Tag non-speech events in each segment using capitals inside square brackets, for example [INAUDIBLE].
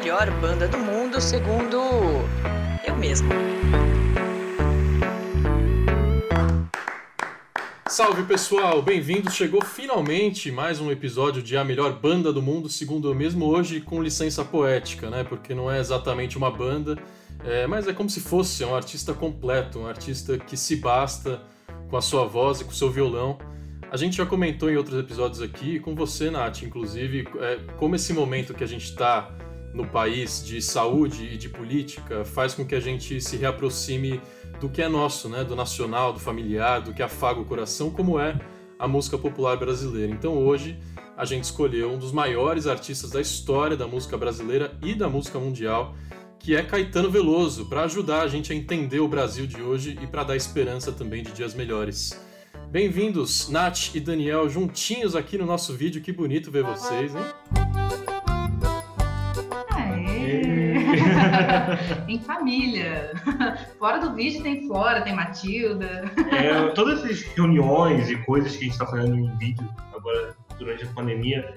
melhor banda do mundo, segundo eu mesmo. Salve pessoal, bem-vindos. Chegou finalmente mais um episódio de A Melhor Banda do Mundo, segundo eu mesmo, hoje com licença poética, né? Porque não é exatamente uma banda, é, mas é como se fosse um artista completo, um artista que se basta com a sua voz e com o seu violão. A gente já comentou em outros episódios aqui, com você, Nath, inclusive, é, como esse momento que a gente está no país de saúde e de política faz com que a gente se reaproxime do que é nosso, né? do nacional, do familiar, do que afaga o coração, como é a música popular brasileira. Então hoje a gente escolheu um dos maiores artistas da história da música brasileira e da música mundial, que é Caetano Veloso, para ajudar a gente a entender o Brasil de hoje e para dar esperança também de dias melhores. Bem-vindos, Nath e Daniel, juntinhos aqui no nosso vídeo. Que bonito ver vocês, hein? Em família. [LAUGHS] Fora do vídeo tem Flora, tem Matilda. É, todas essas reuniões e coisas que a gente está fazendo em vídeo agora durante a pandemia,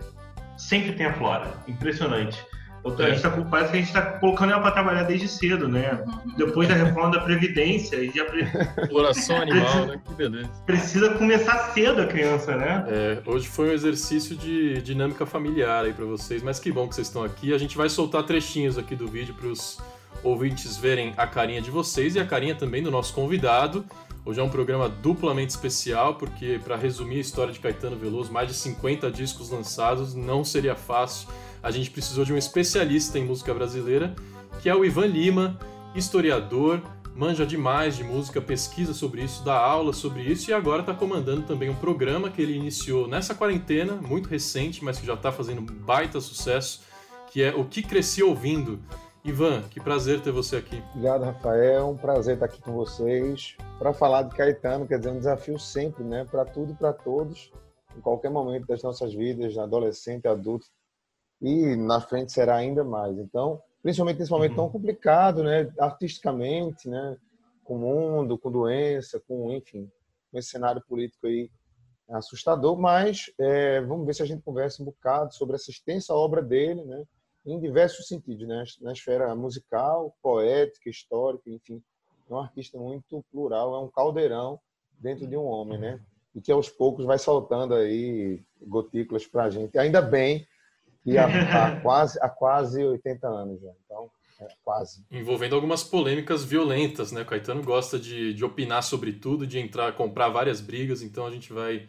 sempre tem a Flora. Impressionante. A gente tá, parece que a gente está colocando ela para trabalhar desde cedo, né? Depois da reforma da Previdência. E já pre... [LAUGHS] Exploração animal, né? Que beleza. Precisa começar cedo a criança, né? É, hoje foi um exercício de dinâmica familiar aí para vocês, mas que bom que vocês estão aqui. A gente vai soltar trechinhos aqui do vídeo para os ouvintes verem a carinha de vocês e a carinha também do nosso convidado. Hoje é um programa duplamente especial, porque, para resumir a história de Caetano Veloso, mais de 50 discos lançados, não seria fácil a gente precisou de um especialista em música brasileira, que é o Ivan Lima, historiador, manja demais de música, pesquisa sobre isso, dá aula sobre isso e agora está comandando também um programa que ele iniciou nessa quarentena, muito recente, mas que já está fazendo baita sucesso, que é O Que Cresci Ouvindo. Ivan, que prazer ter você aqui. Obrigado, Rafael. Um prazer estar aqui com vocês para falar de Caetano, quer dizer, um desafio sempre, né? Para tudo e para todos, em qualquer momento das nossas vidas, adolescente, adulto, e na frente será ainda mais. Então, principalmente nesse momento tão uhum. complicado, né, artisticamente, né, com o mundo, com doença, com, enfim, com esse cenário político aí assustador, mas é, vamos ver se a gente conversa um bocado sobre essa extensa obra dele, né, em diversos sentidos, né, na esfera musical, poética, histórica, enfim, é um artista muito plural, é um caldeirão dentro de um homem, né, e que aos poucos vai soltando aí gotículas para a gente. Ainda bem e há, há, quase, há quase 80 anos já. Então, é, quase. Envolvendo algumas polêmicas violentas, né? O Caetano gosta de, de opinar sobre tudo, de entrar, comprar várias brigas, então a gente vai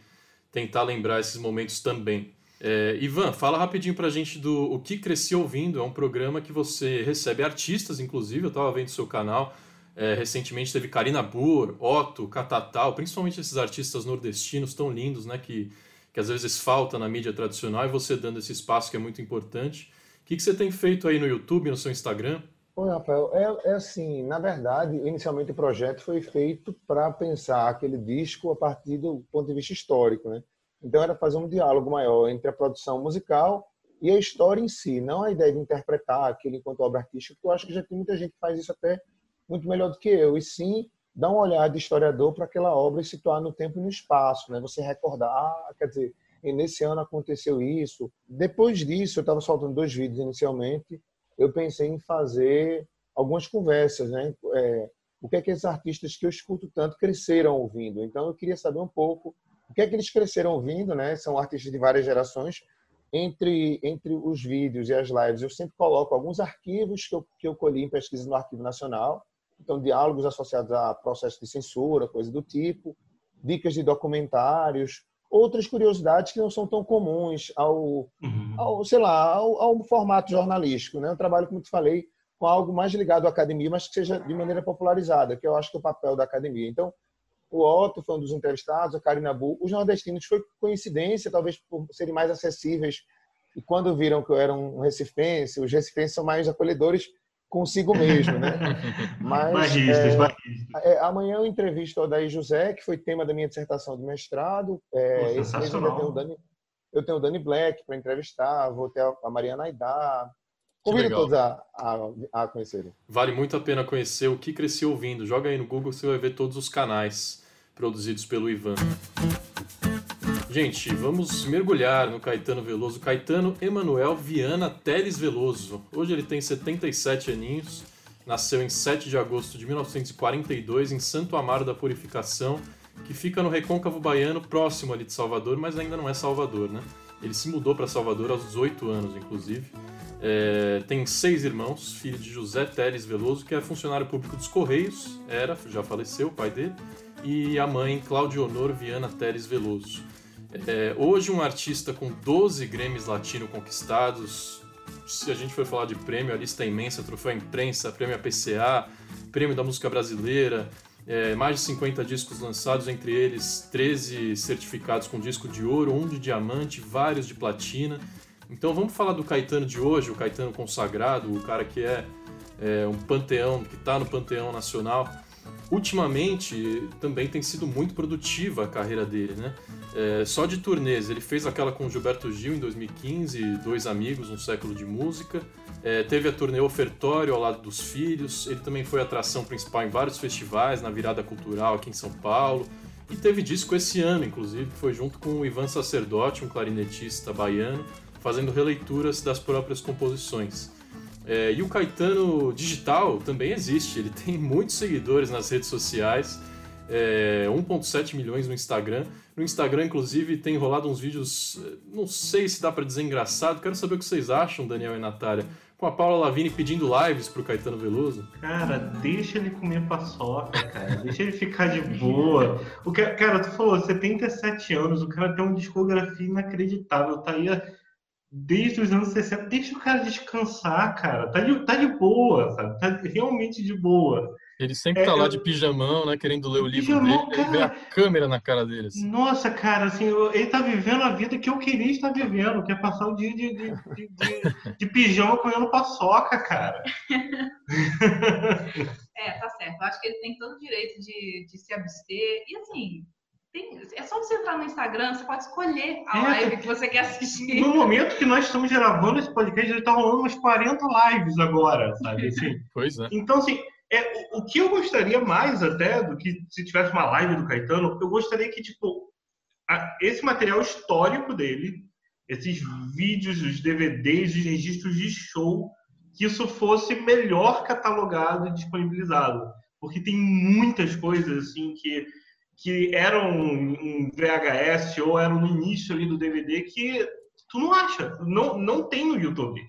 tentar lembrar esses momentos também. É, Ivan, fala rapidinho pra gente do O Que Cresci Ouvindo. É um programa que você recebe artistas, inclusive, eu estava vendo seu canal. É, recentemente teve Karina Burr, Otto, Catatal, principalmente esses artistas nordestinos tão lindos, né? Que que às vezes falta na mídia tradicional e você dando esse espaço que é muito importante. O que, que você tem feito aí no YouTube, no seu Instagram? Oi, Rafael, é, é assim, na verdade, inicialmente o projeto foi feito para pensar aquele disco a partir do ponto de vista histórico, né? Então era fazer um diálogo maior entre a produção musical e a história em si, não a ideia de interpretar aquilo enquanto obra artística, eu acho que já tem muita gente que faz isso até muito melhor do que eu, e sim dar uma olhada de historiador para aquela obra e situar no tempo e no espaço, né? Você recordar, ah, quer dizer, nesse ano aconteceu isso. Depois disso, eu estava soltando dois vídeos inicialmente, eu pensei em fazer algumas conversas, né? É, o que é que esses artistas que eu escuto tanto cresceram ouvindo? Então, eu queria saber um pouco o que é que eles cresceram ouvindo, né? São artistas de várias gerações. Entre, entre os vídeos e as lives, eu sempre coloco alguns arquivos que eu, que eu colhi em pesquisa no Arquivo Nacional, então, diálogos associados a processo de censura, coisa do tipo, dicas de documentários, outras curiosidades que não são tão comuns ao, uhum. ao sei lá, ao, ao, formato jornalístico. Né? Eu trabalho, como te falei, com algo mais ligado à academia, mas que seja de maneira popularizada, que eu acho que é o papel da academia. Então, o Otto foi um dos entrevistados, a Karina Bu. Os nordestinos foi coincidência, talvez por serem mais acessíveis. E quando viram que eu era um recifense, os recifenses são mais acolhedores, consigo mesmo, né? [LAUGHS] Mas barristas, é, é, amanhã eu entrevisto o Daí José, que foi tema da minha dissertação de mestrado. É, esse mês eu tenho o Dani, eu tenho o Dani Black para entrevistar, vou ter a Mariana Aidá. Convido todos a, a, a conhecerem. Vale muito a pena conhecer o que cresci ouvindo. Joga aí no Google, você vai ver todos os canais produzidos pelo Ivan. Gente, vamos mergulhar no Caetano Veloso. Caetano Emanuel Viana Teles Veloso. Hoje ele tem 77 aninhos, nasceu em 7 de agosto de 1942 em Santo Amaro da Purificação, que fica no Recôncavo Baiano, próximo ali de Salvador, mas ainda não é Salvador, né? Ele se mudou para Salvador aos 18 anos, inclusive. É, tem seis irmãos, filho de José Teles Veloso, que é funcionário público dos Correios, era, já faleceu, o pai dele, e a mãe Claudio Honor Viana Teles Veloso. É, hoje um artista com 12 Grêmios Latino conquistados, se a gente for falar de prêmio, a lista é imensa, troféu imprensa, prêmio APCA, prêmio da música brasileira, é, mais de 50 discos lançados, entre eles 13 certificados com disco de ouro, um de diamante, vários de platina. Então vamos falar do Caetano de hoje, o Caetano consagrado, o cara que é, é um panteão, que está no panteão nacional. Ultimamente também tem sido muito produtiva a carreira dele, né? É, só de turnês, ele fez aquela com Gilberto Gil em 2015, Dois Amigos, Um Século de Música. É, teve a turnê Ofertório ao lado dos filhos. Ele também foi atração principal em vários festivais, na virada cultural aqui em São Paulo. E teve disco esse ano, inclusive, que foi junto com o Ivan Sacerdote, um clarinetista baiano, fazendo releituras das próprias composições. É, e o Caetano Digital também existe, ele tem [LAUGHS] muitos seguidores nas redes sociais, é, 1,7 milhões no Instagram. No Instagram, inclusive, tem rolado uns vídeos, é, não sei se dá para dizer engraçado, quero saber o que vocês acham, Daniel e Natália, com a Paula Lavini pedindo lives pro Caetano Veloso. Cara, deixa ele comer paçoca, cara, deixa ele ficar de boa. O que, cara, tu falou 77 anos, o cara tem uma discografia inacreditável, tá aí desde os anos 60. Deixa o cara descansar, cara. Tá de, tá de boa, sabe? Tá realmente de boa. Ele sempre é, tá lá eu... de pijamão, né? Querendo ler o livro pijamão, dele. Cara... vê a câmera na cara dele. Assim. Nossa, cara, assim, ele tá vivendo a vida que eu queria estar vivendo, que é passar o dia de, de, de, de, de pijama comendo paçoca, cara. [LAUGHS] é, tá certo. Eu acho que ele tem todo o direito de, de se abster. E assim, tem, é só você entrar no Instagram, você pode escolher a é, live que você quer assistir. No momento que nós estamos gravando esse podcast, ele está rolando umas 40 lives agora, sabe? Assim, [LAUGHS] pois é. Então, assim, é, o, o, que eu gostaria mais até do que se tivesse uma live do Caetano, eu gostaria que, tipo, a, esse material histórico dele, esses vídeos, os DVDs, os registros de show, que isso fosse melhor catalogado e disponibilizado. Porque tem muitas coisas, assim, que que eram em VHS ou eram no início ali do DVD que tu não acha, não, não tem no YouTube.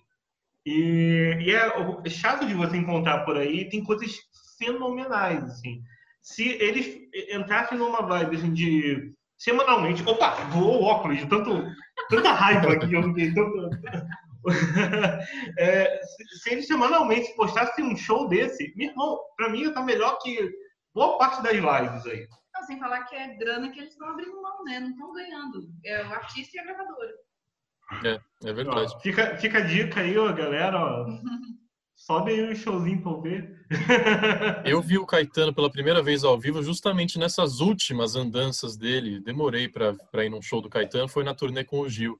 E, e é, é, chato de você encontrar por aí, tem coisas fenomenais, assim. Se eles entrassem numa vibe assim, de semanalmente, opa, voou o óculos, de tanto, tanta raiva que eu fiquei, tanto... [LAUGHS] é, se, se eles semanalmente postassem um show desse, meu irmão, pra mim tá melhor que boa parte das lives aí. Sem falar que é grana que eles estão abrindo mão, né? Não estão ganhando. É o artista e a gravadora. É, é verdade. Ó, fica, fica a dica aí, ó, galera. Ó. [LAUGHS] Sobe aí um showzinho pra eu ver. [LAUGHS] eu vi o Caetano pela primeira vez ao vivo justamente nessas últimas andanças dele. Demorei para ir num show do Caetano, foi na turnê com o Gil.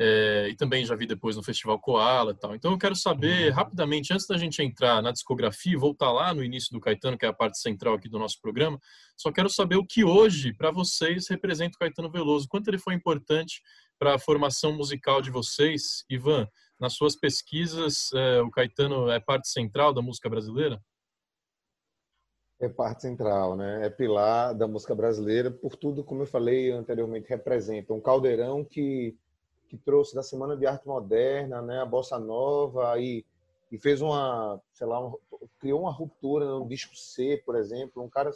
É, e também já vi depois no Festival Koala e tal. Então eu quero saber rapidamente, antes da gente entrar na discografia e voltar lá no início do Caetano, que é a parte central aqui do nosso programa, só quero saber o que hoje, para vocês, representa o Caetano Veloso. Quanto ele foi importante para a formação musical de vocês? Ivan, nas suas pesquisas, é, o Caetano é parte central da música brasileira? É parte central, né? É pilar da música brasileira, por tudo, como eu falei anteriormente, representa um caldeirão que que trouxe da Semana de Arte Moderna, né, a bossa nova e, e fez uma, sei lá, um, criou uma ruptura no disco C, por exemplo, um cara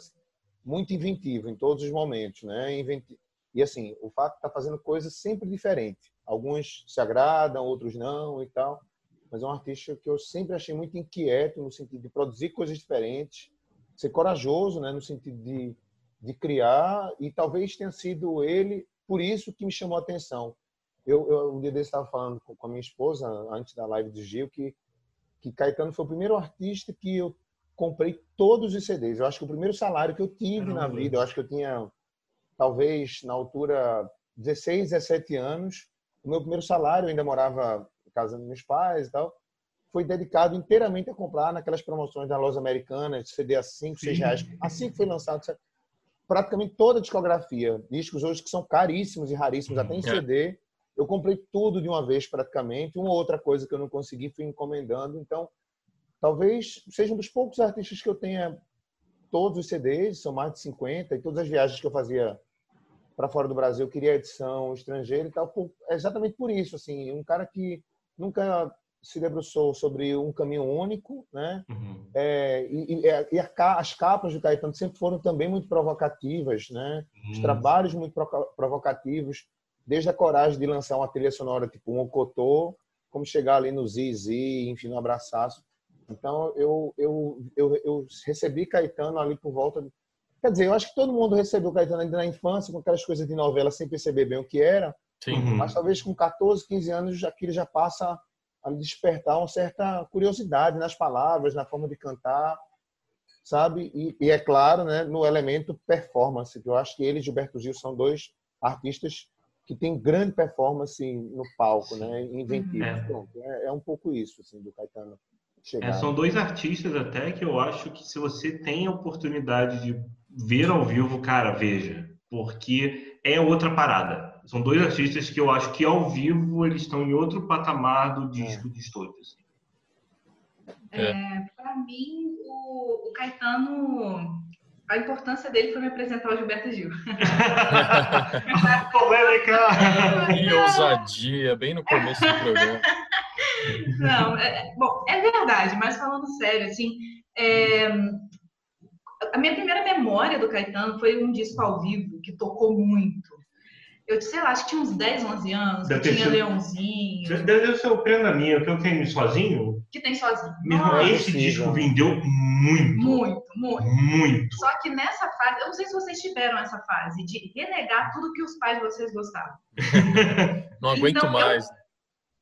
muito inventivo em todos os momentos, né? Inventi... E assim, o fato de estar tá fazendo coisas sempre diferentes. Alguns se agradam, outros não e tal. Mas é um artista que eu sempre achei muito inquieto no sentido de produzir coisas diferentes, ser corajoso, né, no sentido de, de criar e talvez tenha sido ele por isso que me chamou a atenção eu, eu um dia desse estava falando com, com a minha esposa, antes da live do Gil, que, que Caetano foi o primeiro artista que eu comprei todos os CDs. Eu acho que o primeiro salário que eu tive na vida, eu acho que eu tinha, talvez, na altura, 16, 17 anos. O meu primeiro salário, eu ainda morava em casa dos meus pais e tal, foi dedicado inteiramente a comprar naquelas promoções da loja americana, CD a 5, 6 reais. Assim que foi lançado. praticamente toda a discografia. Discos hoje que são caríssimos e raríssimos, até em É. CD. Eu comprei tudo de uma vez praticamente. Uma outra coisa que eu não consegui fui encomendando. Então, talvez seja um dos poucos artistas que eu tenha todos os CDs, são mais de 50, e todas as viagens que eu fazia para fora do Brasil, eu queria edição estrangeira e tal. por- é exatamente por isso, assim, um cara que nunca se debruçou sobre um caminho único, né? Uhum. É, e, e- e a as capas do Caetano sempre foram também muito provocativas, né? Os trabalhos muito provocativos, desde a coragem de lançar uma trilha sonora tipo um Ocotô, como chegar ali no Zizi, enfim, no Abraçaço. Então, eu, eu, eu, eu recebi Caetano ali por volta... De... Quer dizer, eu acho que todo mundo recebeu Caetano ainda na infância, com aquelas coisas de novela, sem perceber bem o que era, Sim. Uhum. mas talvez com 14, 15 anos aquilo já passa a despertar uma certa curiosidade nas palavras, na forma de cantar, sabe? E, e é claro, né, no elemento performance, que eu acho que ele e Gilberto Gil são dois artistas que têm grande performance no palco, né, inventivos. É. Pronto, é, é um pouco isso, assim, do Caetano chegar. É, são dois artistas até que eu acho que se você tem a oportunidade de ver ao vivo, cara, veja. Porque é outra parada. São dois artistas que eu acho que ao vivo eles estão em outro patamar do disco de estúdio. assim. É. Para mim, o, o Caetano, a importância dele foi me apresentar ao Gilberto Gil. [LAUGHS] [LAUGHS] Polêmica! Que ousadia, bem no começo do programa. Não, é, é- bom, é verdade, mas falando sério, assim, é, a minha primeira memória do Caetano foi um disco ao vivo que tocou muito. Eu, sei lá, acho que tinha uns 10, 11 anos, que Deve tinha sido- Leãozinho, Deve ser o prenda minha, que eu tenho sozinho. que tem sozinho. Mesmo Nossa, esse possível. disco vendeu muito. muito, muito. Muito. Só que nessa fase, eu não sei se vocês tiveram essa fase de renegar tudo que os pais de vocês gostavam. [LAUGHS] Não aguento Então, eu- mais.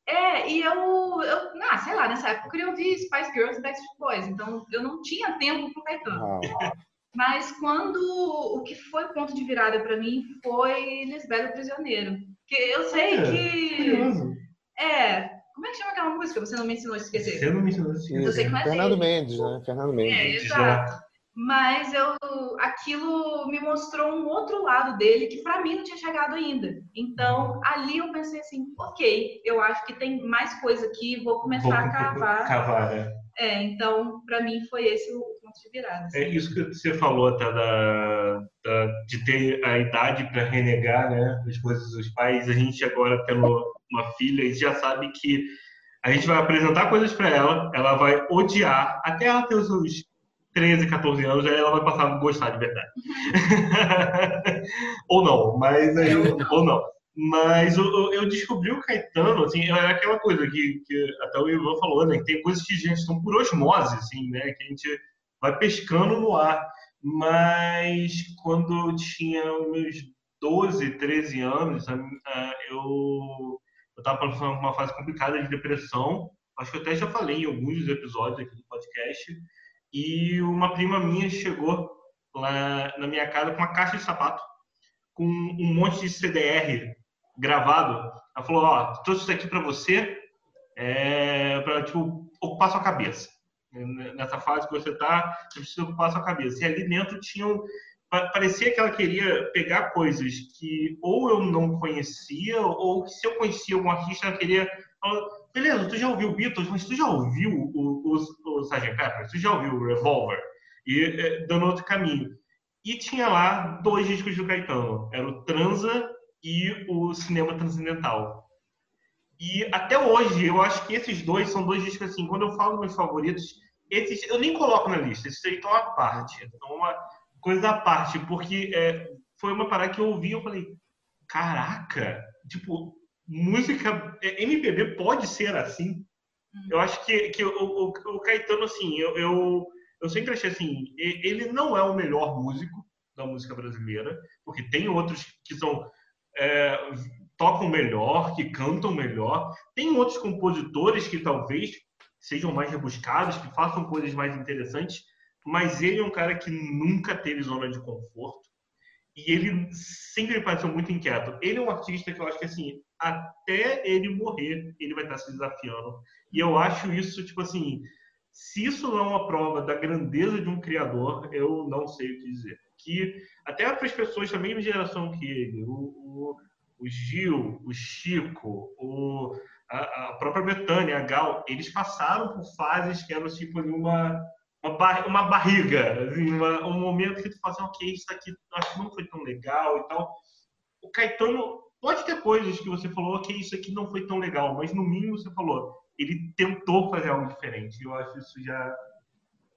É, e eu, eu, ah, sei lá, nessa época eu queria ouvir Spice Girls e Backstreet Boys, então eu não tinha tempo pro Caetano. Ah, Mas quando o que foi o ponto de virada pra mim foi Lisbelo Prisioneiro. Que eu sei É, que. Curioso. É. Como é que chama aquela música? Você não me ensinou a esquecer. Você não me ensinou assim. Eu sei que é Fernando. Mendes, né? Fernando Mendes. É, exato. Mas eu, aquilo me mostrou um outro lado dele que pra mim não tinha chegado ainda. Então, ali eu pensei assim, ok, eu acho que tem mais coisa aqui, vou começar Vou a cavar. Cavar, é. É, então, pra mim foi esse o ponto de virada. assim. É isso que você falou até da, da- de ter a idade para renegar né, as coisas dos pais. A gente agora tendo uma filha e já sabe que a gente vai apresentar coisas para ela, ela vai odiar até ela ter os seus 13, 14 anos, aí ela vai passar a gostar de verdade. [LAUGHS] ou não, mas aí, ou não. Mas eu, eu- eu descobri o Caetano, assim, é aquela coisa que, que até o Ivan falou, né? que Tem coisas que, gente, estão por osmose, assim, né? Que a gente vai pescando no ar. Mas quando eu tinha meus 12, 13 anos, eu estava passando uma fase complicada de depressão. Acho que eu até já falei em alguns episódios aqui do podcast. E uma prima minha chegou lá na minha casa com uma caixa de sapato, com um monte de CDR gravado. Ela falou: Ó, trouxe isso aqui para você, é, para tipo, ocupar sua cabeça nessa fase que você tá, você precisa ocupar sua cabeça. E ali dentro tinham pa- parecia que ela queria pegar coisas que ou eu não conhecia ou que se eu conhecia algum artista ela queria beleza, tu já ouviu Beatles, mas tu já ouviu o, o, o Sgt. Pepper, tu já ouviu o Revolver e é, dando outro caminho. E tinha lá dois discos do Caetano, era o Transa e o Cinema Transcendental. E até hoje, eu acho que esses dois são dois discos assim, quando eu falo meus favoritos, esses eu nem coloco na lista, esses aí estão à parte, são uma coisa à parte, porque é, foi uma parada que eu ouvi e eu falei, caraca, tipo, música, é, MPB pode ser assim? Eu acho que, que o, o, o Caetano, assim, eu, eu, eu sempre achei assim, ele não é o melhor músico da música brasileira, porque tem outros que são é, tocam melhor, que cantam melhor. Tem outros compositores que talvez sejam mais rebuscados, que façam coisas mais interessantes, mas ele é um cara que nunca teve zona de conforto e ele sempre me pareceu muito inquieto. Ele é um artista que eu acho que assim, até ele morrer, ele vai estar se desafiando. E eu acho isso tipo assim, se isso não é uma prova da grandeza de um criador, eu não sei o que dizer. que até para as pessoas da mesma geração que ele, o, o, o Gil, o Chico, o, a, a, própria Betânia, a Gal, eles passaram por fases que eram tipo uma uma, bar, uma barriga, assim, uma, um momento que tu fala assim, ok, isso aqui acho que não foi tão legal e tal. O Caetano pode ter coisas que você falou, ok, isso aqui não foi tão legal, mas no mínimo você falou, ele tentou fazer algo diferente. Eu acho isso já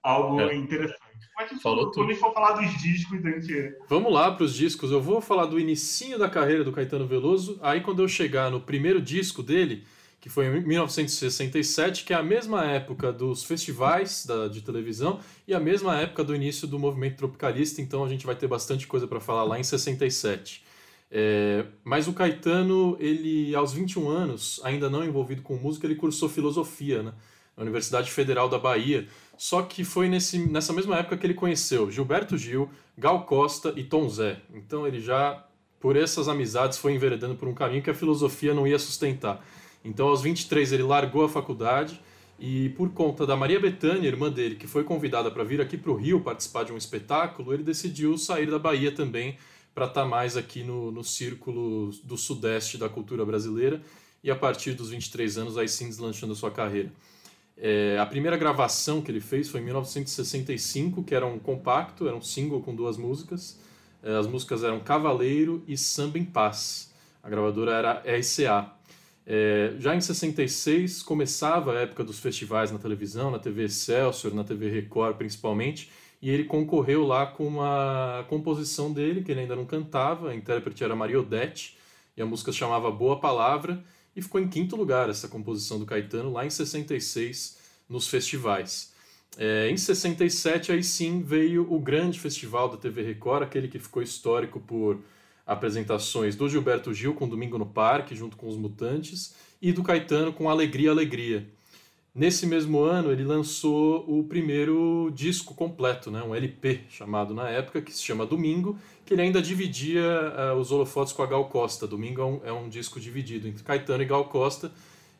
algo é. interessante. Mas Falou quando gente for falar dos discos, a gente... Vamos lá para os discos. Eu vou falar do inicinho da carreira do Caetano Veloso. Aí quando eu chegar no primeiro disco dele, que foi em 1967, que é a mesma época dos festivais da, de televisão e a mesma época do início do movimento tropicalista, então a gente vai ter bastante coisa para falar lá em 67. É, mas o Caetano, ele aos 21 anos, ainda não envolvido com música, ele cursou filosofia né, na Universidade Federal da Bahia. Só que foi nesse, nessa mesma época que ele conheceu Gilberto Gil, Gal Costa e Tom Zé. Então ele já, por essas amizades, foi enveredando por um caminho que a filosofia não ia sustentar. Então aos 23 ele largou a faculdade e por conta da Maria Bethânia, irmã dele, que foi convidada para vir aqui para o Rio participar de um espetáculo, ele decidiu sair da Bahia também para estar tá mais aqui no, no círculo do sudeste da cultura brasileira e a partir dos 23 anos aí sim deslanchando a sua carreira. É, a primeira gravação que ele fez foi em 1965, que era um compacto, era um single com duas músicas. É, as músicas eram Cavaleiro e Samba em Paz. A gravadora era RCA. É, já em 66 começava a época dos festivais na televisão, na TV Excelsior, na TV Record principalmente, e ele concorreu lá com uma composição dele, que ele ainda não cantava, a intérprete era Maria Odete, e a música chamava Boa Palavra, e ficou em quinto lugar essa composição do Caetano, lá em 66, nos festivais. É, em 67, aí sim, veio o grande festival da TV Record, aquele que ficou histórico por apresentações do Gilberto Gil com Domingo no Parque, junto com os Mutantes, e do Caetano com Alegria, Alegria. Nesse mesmo ano, ele lançou o primeiro disco completo, né, um LP chamado na época, que se chama Domingo, que ele ainda dividia uh, os holofotes com a Gal Costa. Domingo é um, é um, disco dividido entre Caetano e Gal Costa,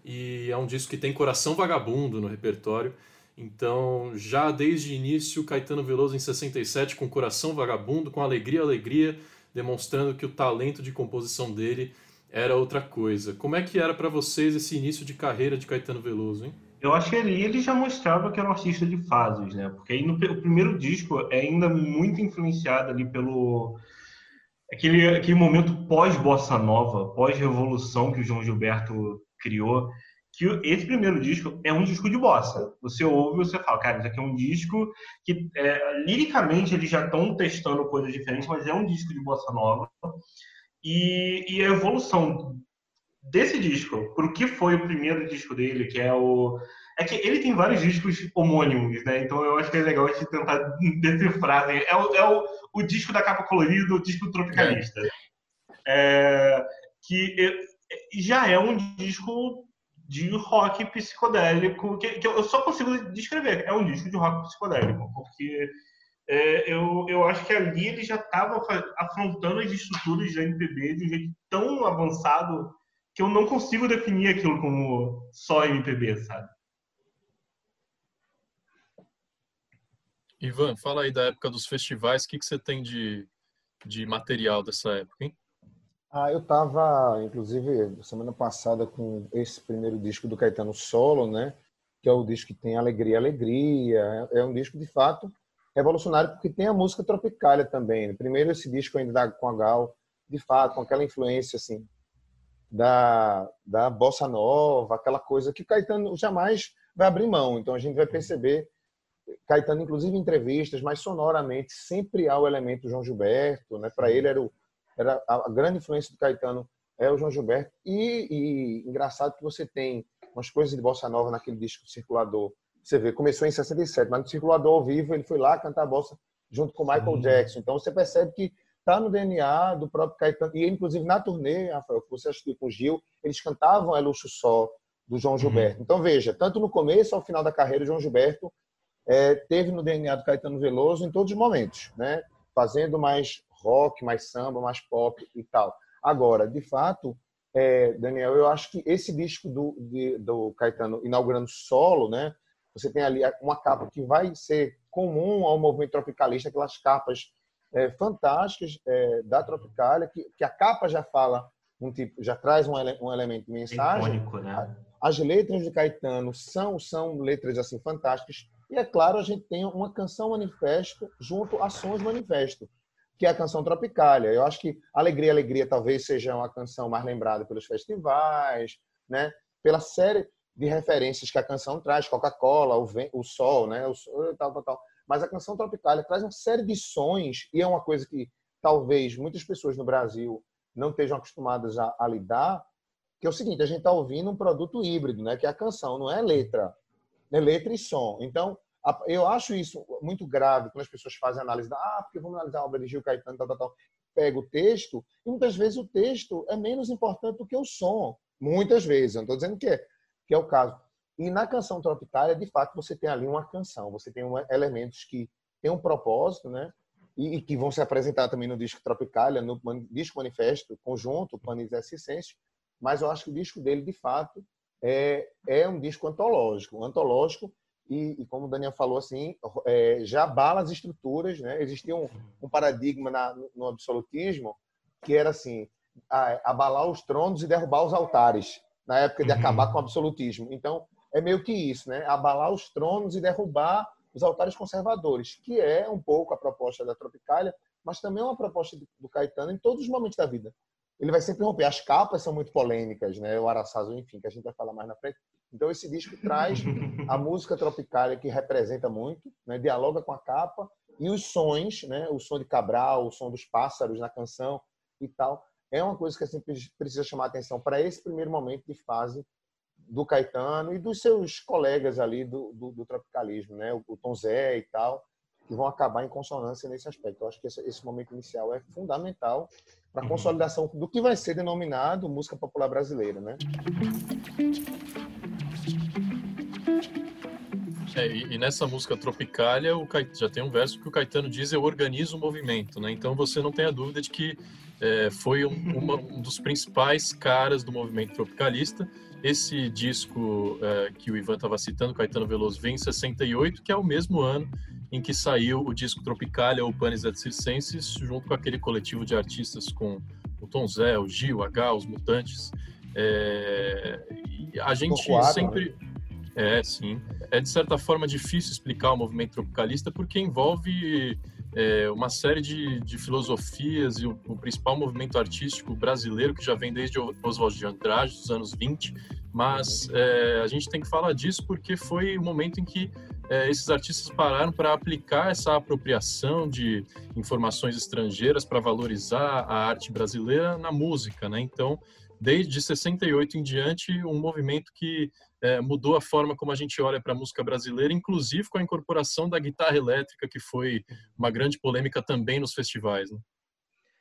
e é um disco que tem Coração Vagabundo no repertório. Então, já desde o início, Caetano Veloso em 67 com Coração Vagabundo, com Alegria, Alegria, demonstrando que o talento de composição dele era outra coisa. Como é que era para vocês esse início de carreira de Caetano Veloso, hein? Eu acho que ali ele já mostrava que era um artista de fases, né? Porque aí no o primeiro disco é ainda muito influenciado ali pelo aquele, aquele momento pós-bossa nova, pós-revolução que o João Gilberto criou, que esse primeiro disco é um disco de bossa. Você ouve e você fala, cara, isso aqui é um disco que é, liricamente eles já estão testando coisas diferentes, mas é um disco de bossa nova. E, e a evolução desse disco para o que foi o primeiro disco dele, que é o. É que ele tem vários discos homônimos, né? Então eu acho que é legal a gente tentar decifrar. Né? É, o, é o, o disco da capa colorida, o disco tropicalista. É. É, que já é um disco de rock psicodélico, que, que, eu só consigo descrever. É um disco de rock psicodélico, porque é, eu, eu acho que ali ele já estava afrontando as estruturas da MPB de um jeito tão avançado que eu não consigo definir aquilo como só MPB, sabe? Ivan, fala aí da época dos festivais, o que, que você tem de, de material dessa época, hein? Ah, eu estava, inclusive, semana passada com esse primeiro disco do Caetano Solo, né? Que é o disco que tem Alegria, Alegria. É um disco, de fato, revolucionário, porque tem a música Tropicália também. Primeiro esse disco ainda com a Gal, de fato, com aquela influência, assim, da, da bossa nova, aquela coisa que Caetano jamais vai abrir mão. Então a gente vai perceber Caetano, inclusive em entrevistas, mas sonoramente sempre há o elemento João Gilberto, né? Para ele era, o, era a grande influência do Caetano é o João Gilberto e, e engraçado que você tem umas coisas de bossa nova naquele disco Circulador. Você vê, começou em 67, mas no Circulador ao vivo ele foi lá cantar bossa junto com Michael Sim. Jackson. Então você percebe que está no DNA do próprio Caetano. E inclusive na turnê, Rafael, que você assistiu com o Gil, eles cantavam É Luxo Só, do João uhum. Gilberto. Uhum. Então veja, tanto no começo ao final da carreira, o João Gilberto é, teve no DNA do Caetano Veloso em todos os momentos, né? Fazendo mais rock, mais samba, mais pop e tal. Agora, de fato, é, Daniel, eu acho que esse disco do, de, do Caetano inaugurando solo, né? Você tem ali uma capa que vai ser comum ao movimento tropicalista, aquelas capas é, fantásticas é, da Tropicália, que, que a capa já fala um tipo, já traz um, ele, um elemento de mensagem. Icônico, né? As letras de Caetano são são letras assim fantásticas. E é claro, a gente tem uma canção manifesto junto a Sons Manifesto, que é a canção Tropicália. Eu acho que Alegria, Alegria talvez seja uma canção mais lembrada pelos festivais, né? Pela série de referências que a canção traz, Coca-Cola, o, o sol, né? O sol, tal, tal, tal. Mas a canção Tropicália traz uma série de sons e é uma coisa que talvez muitas pessoas no Brasil não estejam acostumadas a, a lidar, que é o seguinte, a gente está ouvindo um produto híbrido, né? Que é a canção, não é letra, é letra e som. Então, eu acho isso muito grave quando as pessoas fazem análise da, ah, porque vamos analisar a obra de Gil Caetano, tal, tal, tal. Pega o texto e muitas vezes o texto é menos importante do que o som. Muitas vezes, eu não estou dizendo que é, que é o caso. E na canção Tropicália, de fato, você tem ali uma canção, você tem elementos que têm um propósito, né? E, e que vão se apresentar também no disco Tropicália, no disco Manifesto, conjunto, Panis Essências, mas eu acho que o disco dele, de fato, é, é um disco antológico, antológico e, e como o Daniel falou assim, é, já abala as estruturas, né? Existia um, um paradigma na, no absolutismo que era assim, abalar os tronos e derrubar os altares, na época de uhum. acabar com o absolutismo. Então, é meio que isso, né? Abalar os tronos e derrubar os altares conservadores, que é um pouco a proposta da Tropicália, mas também é uma proposta do Caetano em todos os momentos da vida. Ele vai sempre romper. As capas são muito polêmicas, né? O Araçazo, enfim, que a gente vai falar mais na frente. Então, esse disco traz [LAUGHS] a música Tropicália, que representa muito, né? dialoga com a capa, e os sons, né? o som de Cabral, o som dos pássaros na canção e tal. É uma coisa que a gente precisa chamar atenção para esse primeiro momento de fase do Caetano e dos seus colegas ali do, do, do tropicalismo, né? O, Tom Zé e tal, que vão acabar em consonância nesse aspecto. Eu acho que esse, esse momento inicial é fundamental para a uhum. consolidação do que vai ser denominado música popular brasileira, né? É, e, e, nessa música Tropicália, o Caetano, já tem um verso que o Caetano diz: Eu organizo o movimento, né? Então você não tem a dúvida de que é, foi um, uma, um, dos principais caras do movimento tropicalista esse disco é, que o Ivan estava citando, Caetano Veloso, vem em 68, que é o mesmo ano em que saiu o disco Tropicália ou Panis et Circenses, junto com aquele coletivo de artistas com o Tom Zé, o Gil, o H, os Mutantes. É, a gente sempre... Né? É, sim. É de certa forma difícil explicar o movimento tropicalista porque envolve é, uma série de, de filosofias e o, o, principal movimento artístico brasileiro que já vem desde Oswald de Andrade, dos anos 20, mas é, a gente tem que falar disso porque foi o momento em que é, esses artistas pararam para aplicar essa apropriação de informações estrangeiras para valorizar a arte brasileira na música, né? Então, desde 68 em diante, um movimento que é, mudou a forma como a gente olha para a música brasileira, inclusive com a incorporação da guitarra elétrica, que foi uma grande polêmica também nos festivais. Né?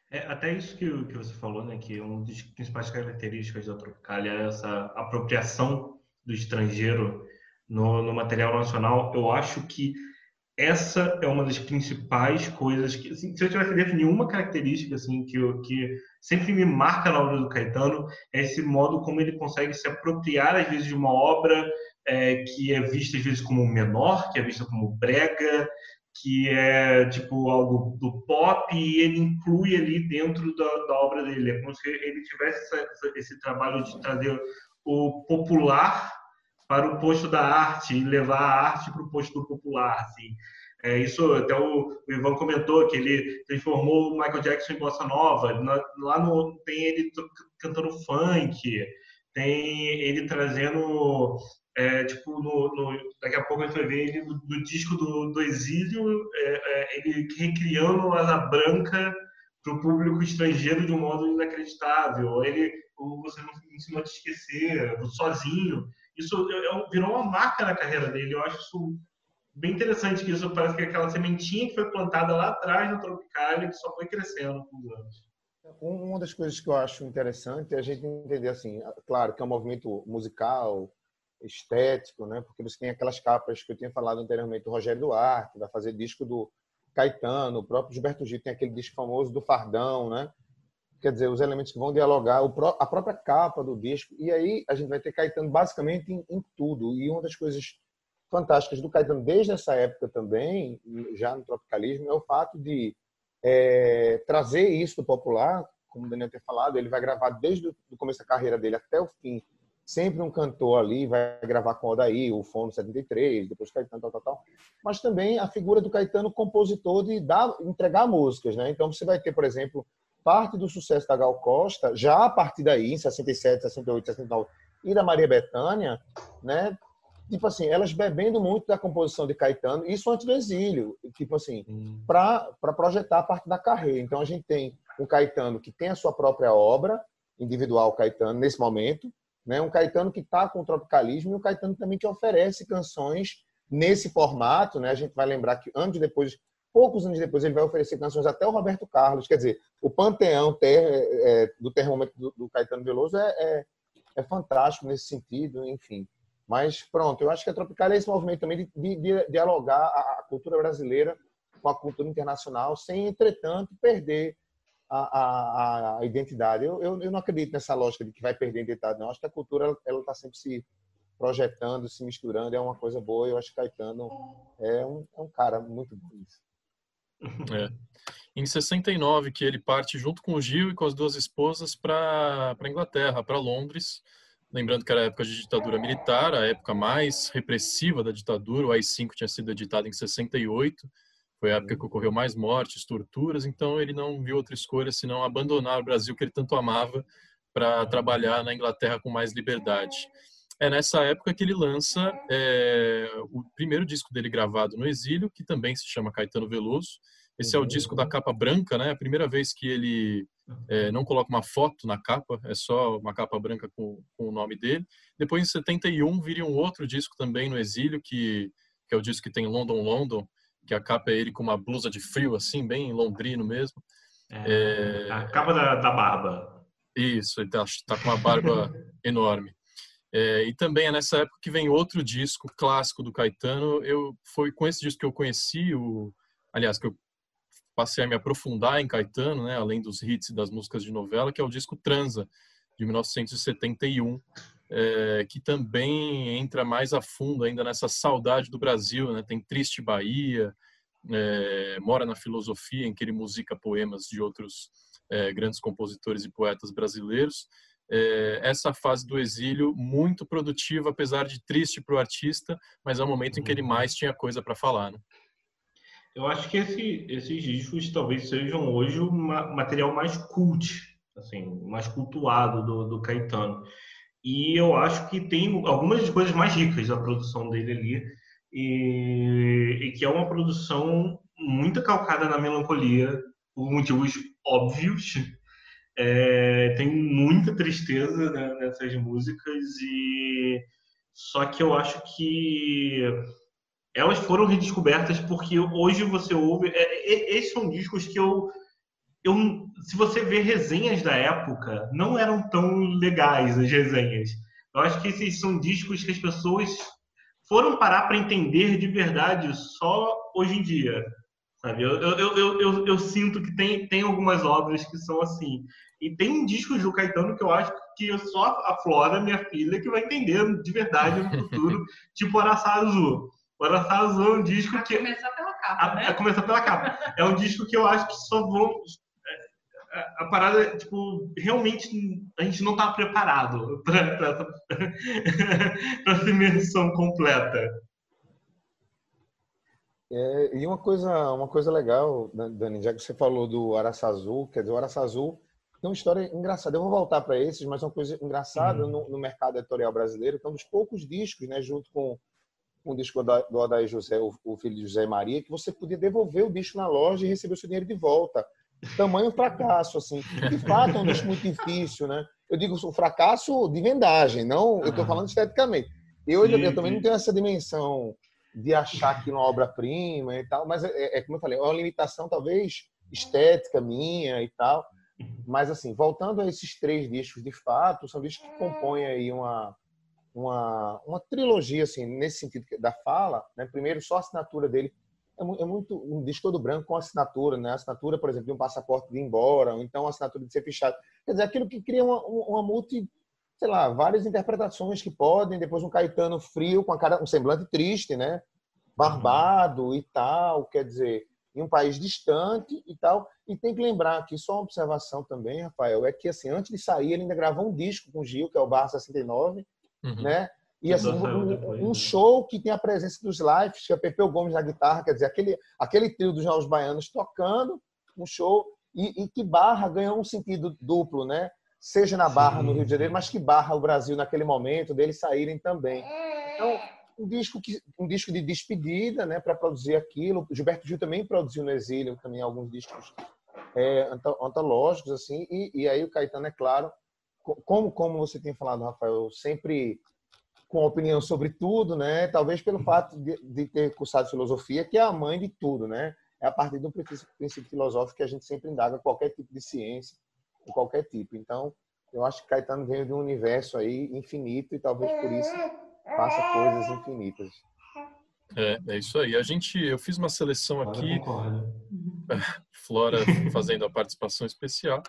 É, até isso que, que você falou, né, que uma das principais características da Tropicália é essa apropriação do estrangeiro no, no material nacional. Eu acho que essa é uma das principais coisas que, assim, se eu tivesse que definir uma característica assim que, que sempre me marca na obra do Caetano, é esse modo como ele consegue se apropriar às vezes de uma obra é, que é vista às vezes como menor, que é vista como brega, que é tipo algo do pop e ele inclui ali dentro da, da obra dele. É como se ele tivesse essa, esse trabalho de trazer o popular para o posto da arte e levar a arte para o posto popular, assim. É, isso até o, o, Ivan comentou que ele transformou o Michael Jackson em bossa nova. lá no, tem ele cantando funk, tem ele trazendo é, tipo no, no, daqui a pouco a gente vai ver ele do, disco do, do exílio, é, é, ele recriando Asa Branca para o público estrangeiro de um modo inacreditável. Ele, Você Não Ensinou a Te Esquecer, Sozinho isso é, é virou uma marca na carreira dele. Eu acho isso bem interessante, que isso parece que é aquela sementinha que foi plantada lá atrás no Tropicália, que só foi crescendo com os anos. Uma das coisas que eu acho interessante é a gente entender assim, claro que é um movimento musical, estético, né? Porque você tem aquelas capas que eu tinha falado anteriormente, o Rogério Duarte vai fazer disco do Caetano, o próprio Gilberto Gil tem aquele disco famoso do Fardão, né? Quer dizer, os elementos que vão dialogar, a própria capa do disco, e aí a gente vai ter Caetano basicamente em, em tudo. E uma das coisas fantásticas do Caetano desde essa época também, já no tropicalismo, é o fato de é, trazer isso do popular, como o Daniel tem falado, ele vai gravar desde o começo da carreira dele até o fim, sempre um cantor ali, vai gravar com o Odaí, o Fono 73, depois Caetano, tal, tal, tal. Mas também a figura do Caetano compositor de dar, entregar músicas, né? Então você vai ter, por exemplo, parte do sucesso da Gal Costa, já a partir daí, em 67, 68, 69, e da Maria Bethânia, né? Tipo assim, elas bebendo muito da composição de Caetano, isso antes do exílio, tipo assim, hum. para projetar a parte da carreira. Então a gente tem um Caetano que tem a sua própria obra individual, Caetano, nesse momento, né? Um Caetano que está com o tropicalismo e um Caetano também que oferece canções nesse formato, né? A gente vai lembrar que anos depois, poucos anos depois, ele vai oferecer canções até o Roberto Carlos. Quer dizer, o panteão ter, é, do termômetro do, do, Caetano Veloso é, é, é, fantástico nesse sentido, enfim. Mas pronto, eu acho que a Tropical é esse movimento também de, de, de dialogar a, a cultura brasileira com a cultura internacional, sem, entretanto, perder a, a, a identidade. Eu, eu, eu, não acredito nessa lógica de que vai perder a identidade, não. Eu acho que a cultura ela está sempre se projetando, se misturando, é uma coisa boa. Eu acho que Caetano é um, é um cara muito bom. É. Em 69, que ele parte junto com o Gil e com as duas esposas para a Inglaterra, para Londres. Lembrando que era a época de ditadura militar, a época mais repressiva da ditadura. O AI-5 tinha sido editado em 68 foi a época que ocorreu mais mortes, torturas, então ele não viu outra escolha senão abandonar o Brasil que ele tanto amava para trabalhar na Inglaterra com mais liberdade. É nessa época que ele lança é, o primeiro disco dele gravado no exílio, que também se chama Caetano Veloso. Esse é o disco da capa branca, né? A primeira vez que ele é, não coloca uma foto na capa, é só uma capa branca com, com o nome dele. Depois, em 71, viria um outro disco também no exílio, que, que é o disco que tem London, London, que a capa é ele com uma blusa de frio, assim, bem londrino mesmo. É, é... A capa da, da, barba. Isso, ele tá, tá com uma barba [LAUGHS] enorme. É, e também é nessa época que vem outro disco clássico do Caetano. Eu foi com esse disco que eu conheci o, aliás, que eu passei a me aprofundar em Caetano, né, além dos hits e das músicas de novela, que é o disco Transa de 1971 é, que também entra mais a fundo ainda nessa saudade do Brasil, né? Tem Triste Bahia, é, Mora na Filosofia, em que ele musica poemas de outros é, grandes compositores e poetas brasileiros. É, essa fase do exílio muito produtiva, apesar de triste para o artista, mas é o momento em que ele uhum. mais tinha coisa para falar. Né? Eu acho que esse, esses discos talvez sejam hoje o material mais cult, assim, mais cultuado do, do Caetano. E eu acho que tem algumas coisas mais ricas da produção dele ali, e, e que é uma produção muito calcada na melancolia, por motivos óbvios. É, tem muita tristeza né, nessas músicas, e só que eu acho que elas foram redescobertas porque hoje você ouve. É, é, esses são discos que eu eu, se você ver resenhas da época, não eram tão legais as resenhas. Eu acho que esses são discos que as pessoas foram parar para entender de verdade só hoje em dia. Sabe? Eu, eu, eu, eu, eu, sinto que tem, tem algumas obras que são assim. E tem discos do Caetano que eu acho que só a Flora, minha filha, que vai entender de verdade no futuro, [LAUGHS] tipo Araçá Azul. O Araçá Azul é um disco a que. Começar pela capa, a, né? a começar pela capa. É um disco que eu acho que só vão, a parada, tipo, realmente a gente não está preparado para [LAUGHS] essa imersão completa. É, e uma coisa, uma coisa legal, Dani, já que você falou do Araçá Azul, quer dizer, o Araçá Azul tem uma história engraçada. Eu vou voltar para esses, mas é uma coisa engraçada uhum. no, no, mercado editorial brasileiro, que é um dos poucos discos, né, junto com um disco do Adair José, o, o filho de José Maria, que você podia devolver o disco na loja e receber o seu dinheiro de volta tamanho fracasso, assim. De fato, é um disco muito difícil, né? Eu digo o fracasso de vendagem, não, eu estou falando esteticamente. Eu, sim, eu também não tenho essa dimensão de achar aquilo uma obra-prima e tal, mas é, é, é, como eu falei, é uma limitação talvez estética minha e tal. Mas assim, voltando a esses três discos, de fato, são discos que compõem aí uma uma, uma trilogia assim, nesse sentido da fala, né? Primeiro só a assinatura dele é, é muito um disco todo branco com assinatura, né? Assinatura, por exemplo, de um passaporte de ir embora, ou então assinatura de ser fichado. Quer dizer, aquilo que cria uma, uma multi, sei lá, várias interpretações que podem. Depois um Caetano frio com a cara, um semblante triste, né? Barbado uhum. e tal. Quer dizer, em um país distante e tal. E tem que lembrar que só uma observação também, Rafael, é que assim, antes de sair, ele ainda gravou um disco com o Gil, que é o Bar 69, uhum. né? E assim, um, um, né? show que tem a presença dos lives, que é Pepeu Gomes na guitarra, quer dizer, aquele, aquele trio dos Jogos Baianos tocando um show e, e, que Barra ganhou um sentido duplo, né? Seja na Barra, Sim. no Rio de Janeiro, mas que Barra o Brasil naquele momento, deles saírem também. Então, um disco, que, um disco de despedida, né, para produzir aquilo. Gilberto Gil também produziu no exílio também alguns discos é, antológicos, assim, e, e aí o Caetano, é claro, como, como você tem falado, Rafael, sempre com opinião sobre tudo, né? Talvez pelo fato de, de, ter cursado filosofia, que é a mãe de tudo, né? É a partir do princípio, princípio filosófico que a gente sempre indaga qualquer tipo de ciência, de qualquer tipo. Então, eu acho que Caetano veio de um universo aí infinito e talvez por isso faça coisas infinitas. É, é isso aí. A gente, eu fiz uma seleção aqui, [LAUGHS] Flora fazendo a participação especial.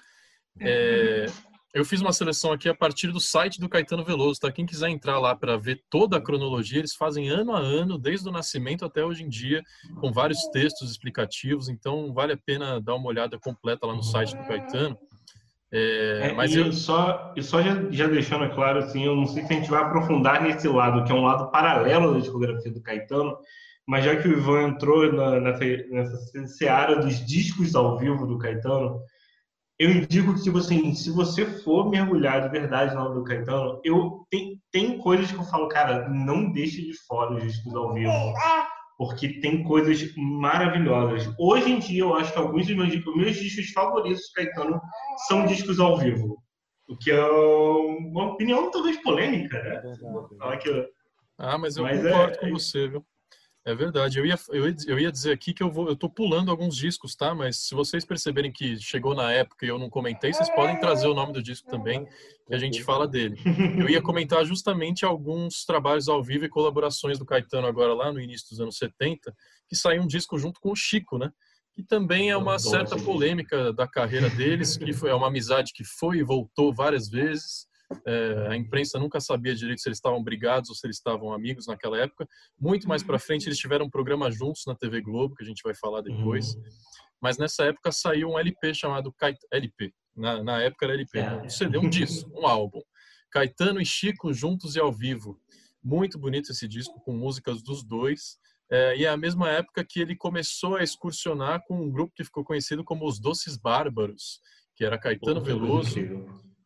É, eu fiz uma seleção aqui a partir do site do Caetano Veloso, tá? Quem quiser entrar lá para ver toda a cronologia, eles fazem ano a ano, desde o nascimento até hoje em dia, com vários textos explicativos. Então, vale a pena dar uma olhada completa lá no site do Caetano. É, é, mas e eu só, e só já, já, deixando claro, assim, eu não sei se a gente vai aprofundar nesse lado, que é um lado paralelo da discografia do Caetano, mas já que o Ivan entrou na, nessa, nessa seara dos discos ao vivo do Caetano, eu indico que, tipo assim, se você for mergulhar de verdade na obra do Caetano, eu tem, tem coisas que eu falo, cara, não deixe de fora os discos ao vivo. Porque tem coisas maravilhosas. Hoje em dia, eu acho que alguns dos meus, meus discos favoritos do Caetano são discos ao vivo. O que é uma opinião talvez polêmica, né? É que... Ah, mas eu mas concordo é... com você, viu? É verdade. Eu ia, eu, eu ia dizer aqui que eu vou, eu tô pulando alguns discos, tá? Mas se vocês perceberem que chegou na época e eu não comentei, vocês podem trazer o nome do disco também, que a gente fala dele. Eu ia comentar justamente alguns trabalhos ao vivo e colaborações do Caetano agora lá no início dos anos 70, que saiu um disco junto com o Chico, né? Que também é uma certa polêmica da carreira deles, que foi é uma amizade que foi e voltou várias vezes. É, a imprensa nunca sabia direito se eles estavam brigados ou se eles estavam amigos naquela época. Muito mais para frente eles tiveram um programa juntos na TV Globo, que a gente vai falar depois. Uhum. Mas nessa época saiu um LP chamado LP. Na, na época era LP, um CD, um disco, um álbum. Caetano e Chico juntos e ao vivo. Muito bonito esse disco, com músicas dos dois. É, e é a mesma época que ele começou a excursionar com um grupo que ficou conhecido como os Doces Bárbaros, que era Caetano Veloso,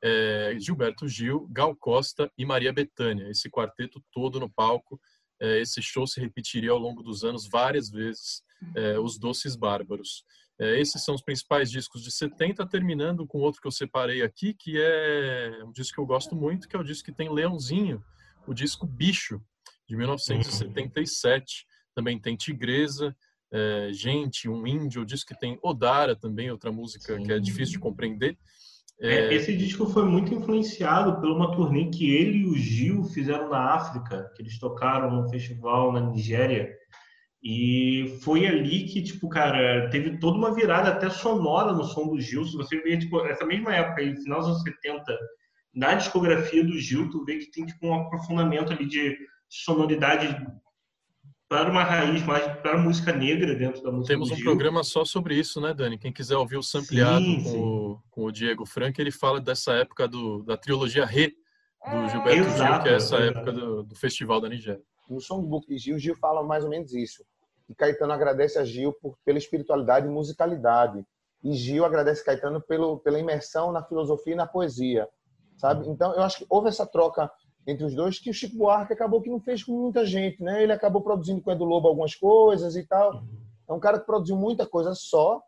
é, Gilberto Gil, Gal Costa e Maria Bethânia. Esse quarteto todo no palco. É, esse show se repetiria ao longo dos anos várias vezes. É, os Doces Bárbaros. É, esses são os principais discos de 70, terminando com outro que eu separei aqui, que é um disco que eu gosto muito, que é o disco que tem Leãozinho, o disco Bicho, de 1977. Também tem Tigresa, é, Gente, Um Índio, o disco que tem Odara também, outra música Sim. que é difícil de compreender. É, esse disco foi muito influenciado por uma turnê que ele e o Gil fizeram na África, que eles tocaram num festival na Nigéria. E foi ali que, tipo, cara, teve toda uma virada até sonora no som do Gil. Se você ver, tipo, essa mesma época, aí, final dos anos 70, na discografia do Gil, tu vê que tem, tipo, um aprofundamento ali de sonoridade para uma raiz mais para a música negra dentro da música Temos um programa só sobre isso, né, Dani? Quem quiser ouvir o sampleado sim, com, sim. O, com, o, Diego Frank, ele fala dessa época do, da trilogia Re do Gilberto Exato, Gil, que é essa é época do, do, Festival da Nigéria. No songbook de Gil, Gil fala mais ou menos isso. E Caetano agradece a Gil por, pela espiritualidade e musicalidade. E Gil agradece Caetano pelo, pela imersão na filosofia e na poesia, sabe? Então, eu acho que houve essa troca entre os dois, que o Chico Buarque acabou que não fez com muita gente, né? Ele acabou produzindo com o Edu Lobo algumas coisas e tal. É um cara que produziu muita coisa só,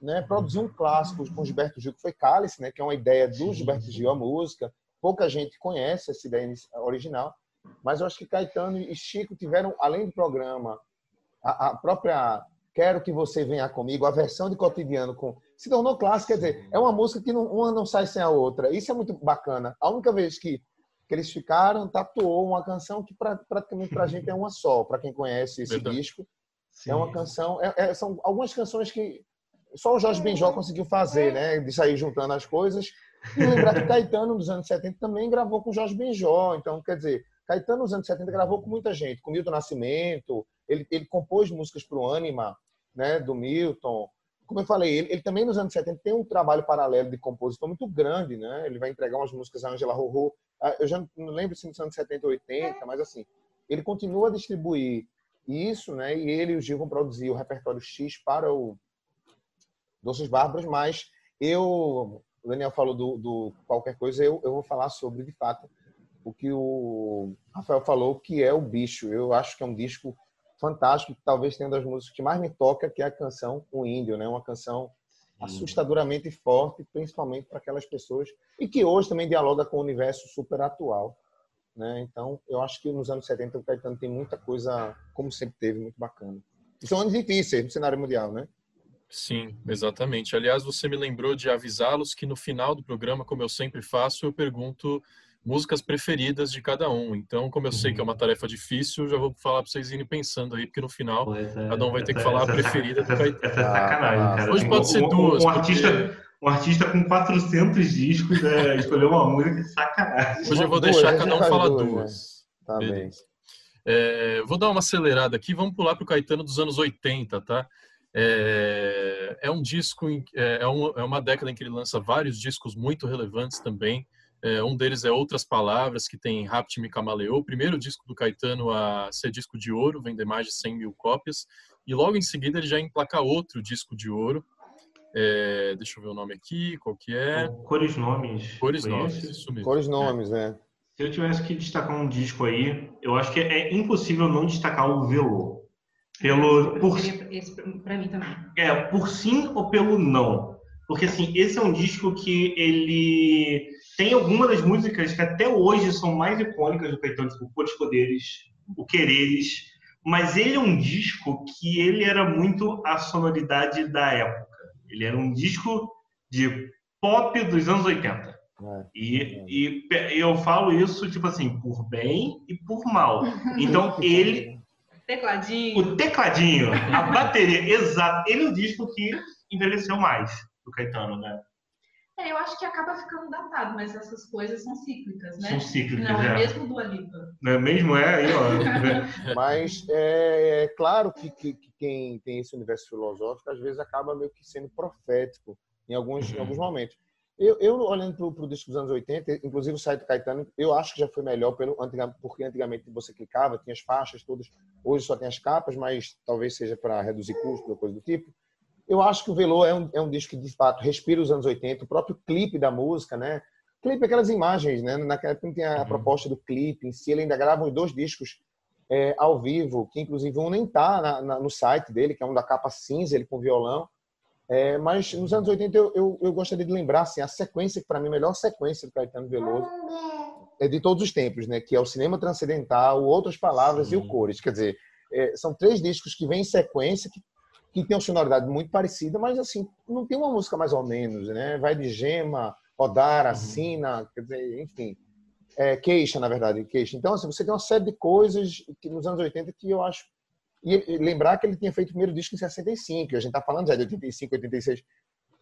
né? Produziu um clássico com Gilberto Gil, que foi Cálice, né? Que é uma ideia do Gilberto Gil, a música. Pouca gente conhece essa ideia original, mas eu acho que Caetano e Chico tiveram, além do programa, a, a própria Quero que você venha comigo, a versão de cotidiano com se tornou clássica, quer dizer, é uma música que não, uma não sai sem a outra. Isso é muito bacana. A única vez que que eles ficaram, tatuou uma canção que pra, praticamente para a gente é uma só, para quem conhece esse Verdade. disco. Sim. É uma canção, é, é, são algumas canções que só o Jorge Benjó conseguiu fazer, né? De sair juntando as coisas. E lembrar que [LAUGHS] Caetano, nos anos 70, também gravou com Jorge Benjó. Então, quer dizer, Caetano, nos anos 70, gravou com muita gente, com Milton Nascimento, ele, ele compôs músicas para o Anima, né, do Milton. Como eu falei, ele, ele, também nos anos 70 tem um trabalho paralelo de compositor muito grande, né? Ele vai entregar umas músicas a Angela Rorô. Ah, eu já não lembro se nos anos 70 ou 80, mas assim, ele continua a distribuir isso, né? E ele e o Gil vão produzir o repertório X para o Doces Bárbaros, mas eu, o Daniel falou do, do qualquer coisa, eu, eu vou falar sobre, de fato, o que o Rafael falou, que é o Bicho. Eu acho que é um disco fantástico, talvez tenha das músicas que mais me toca, que é a canção O Índio, né? Uma canção assustadoramente forte, principalmente para aquelas pessoas e que hoje também dialoga com o universo super atual, né? Então, eu acho que nos anos 70 o Caetano tem muita coisa, como sempre teve, muito bacana. E são anos difíceis no cenário mundial, né? Sim, exatamente. Aliás, você me lembrou de avisá-los que no final do programa, como eu sempre faço, eu pergunto músicas preferidas de cada um. Então, como eu sei que é uma uhum. tarefa difícil, já vou falar para vocês irem pensando aí, porque no final é, cada um vai ter essa, que falar a preferida essa, do Caetano. Essa é sacanagem, ah, cara. Hoje pode ser duas. Um, um porque... artista, um artista com 400 discos [LAUGHS] é, escolheu uma música de sacanagem. Hoje eu vou deixar duas, cada um falar duas. duas. Né? Tá bem. É, vou dar uma acelerada aqui, vamos pular para o Caetano dos anos 80, tá? É, é um disco, é, é, um, é uma década em que ele lança vários discos muito relevantes também. É, um deles é Outras Palavras, que tem Rapt Me Camaleou, o primeiro disco do Caetano a ser disco de ouro, vender mais de 100 mil cópias. E logo em seguida ele já emplaca outro disco de ouro. É, deixa eu ver o nome aqui, qual que é? Cores Nomes. Cores Nomes, isso mesmo. Cores Nomes, é. né? Se eu tivesse que destacar um disco aí, eu acho que é impossível não destacar o Velô. Pelo, por, esse para mim também. É, por sim ou pelo não. Porque assim, esse é um disco que ele tem algumas das músicas que até hoje são mais icônicas do Caetano, tipo Cores Poderes, O Quereres, mas ele é um disco que ele era muito a sonoridade da época. Ele era um disco de pop dos anos 80. É, e, é. e eu falo isso, tipo assim, por bem e por mal. Então, [LAUGHS] ele... Tecladinho. O tecladinho, a bateria, [LAUGHS] exato. Ele é um disco que envelheceu mais do Caetano, né? É, eu acho que acaba ficando datado, mas essas coisas são cíclicas, né? São cíclicas, Não, é. é mesmo do Alipa. Não é mesmo? É, aí, ó. [LAUGHS] mas é, é claro que, que, que, quem tem esse universo filosófico, às vezes acaba meio que sendo profético em alguns, uhum. em alguns momentos. Eu, eu olhando para o disco dos anos 80, inclusive o site do Caetano, eu acho que já foi melhor, pelo, porque antigamente você clicava, tinha as faixas todas, hoje só tem as capas, mas talvez seja para reduzir custo ou coisa do tipo eu acho que o Velô é um, é um disco que, de fato, respira os anos 80, o próprio clipe da música, né? Clipe é aquelas imagens, né? Naquela época não tinha a uhum. proposta do clipe em si, ele ainda grava os dois discos é, ao vivo, que inclusive um nem tá na, no site dele, que é um da capa cinza, ele com violão. É, mas nos anos 80 eu, eu, eu, gostaria de lembrar assim, a sequência, que para mim a melhor sequência do Caetano Veloso é de todos os tempos, né? Que é o Cinema Transcendental, Outras Palavras Sim. e o Cores. Quer dizer, é, são três discos que vêm em sequência, que que tem uma sonoridade muito parecida, mas assim, não tem uma música mais ou menos, né? Vai de gema, rodar, assina, uhum. quer dizer, enfim. É, queixa, na verdade, queixa. Então, assim, você tem uma série de coisas que nos anos 80 que eu acho. E lembrar que ele tinha feito o primeiro disco em 65, a gente está falando já de 85, 86.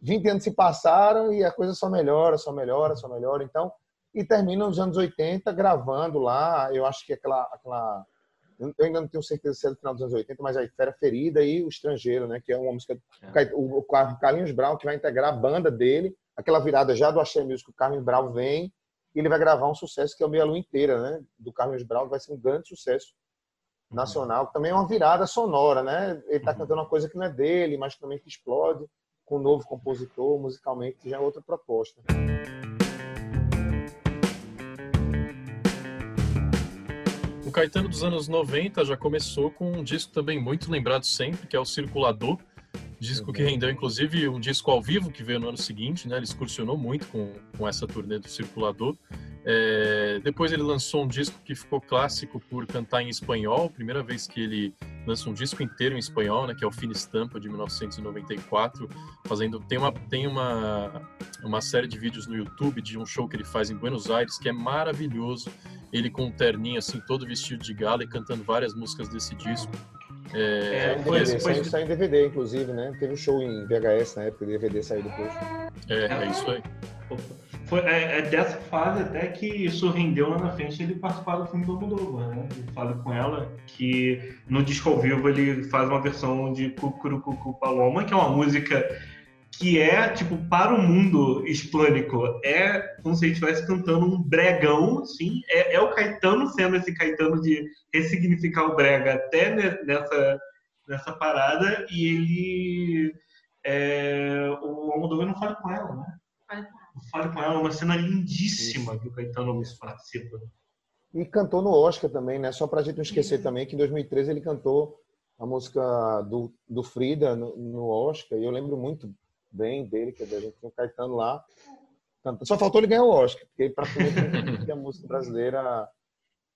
20 anos se passaram e a coisa só melhora, só melhora, só melhora. Então, e termina nos anos 80 gravando lá. Eu acho que aquela, aquela eu ainda não tenho certeza se é do final dos anos 80, mas a Fera Ferida e O Estrangeiro, né? Que é uma música. É. O Carlinhos Brown, que vai integrar a banda dele, aquela virada já do Axé Music, o Carlinhos Brown vem e ele vai gravar um sucesso que é o Meia Lua Inteira, né? Do Carlinhos Brown, vai ser um grande sucesso uhum. nacional, que também é uma virada sonora, né? Ele está uhum. cantando uma coisa que não é dele, mas também que explode com um novo compositor, musicalmente, já é outra proposta. O Caetano dos anos 90 já começou com um disco também muito lembrado sempre, que é o Circulador. Disco que rendeu, inclusive, um disco ao vivo que veio no ano seguinte, né? Ele excursionou muito com, com essa turnê do Circulador. É, depois ele lançou um disco que ficou clássico por cantar em espanhol, primeira vez que ele lança um disco inteiro em espanhol, né, que é o Fina Estampa de 1994, fazendo tem uma tem uma uma série de vídeos no YouTube de um show que ele faz em Buenos Aires que é maravilhoso, ele com um terninho assim todo vestido de gala e cantando várias músicas desse disco. É, é foi, foi, saiu em DVD, inclusive, né? Teve um show em VHS na época, DVD saiu depois. É, é isso aí. foi é, é, dessa fase até que isso rendeu lá na frente ele participar do filme do Almodóvar, né? Ele fala com ela que no disco ao vivo ele faz uma versão de Cucurucucu Paloma, que é uma música que é, tipo, para o mundo hispânico, é como se ele estivesse cantando um bregão, assim, é, é, o Caetano sendo esse Caetano de ressignificar o brega até nessa, nessa parada, e ele... É, o Almodóvar não fala com ela, né? Fale com ela, uma cena lindíssima que o Caetano participa. E cantou no Oscar também, né? Só pra gente não esquecer Sim. também que em 2013 ele cantou a música do, do Frida no, no Oscar, e eu lembro muito bem dele, que a gente tinha o Caetano lá. Só faltou ele ganhar o Oscar, porque praticamente [LAUGHS] a música brasileira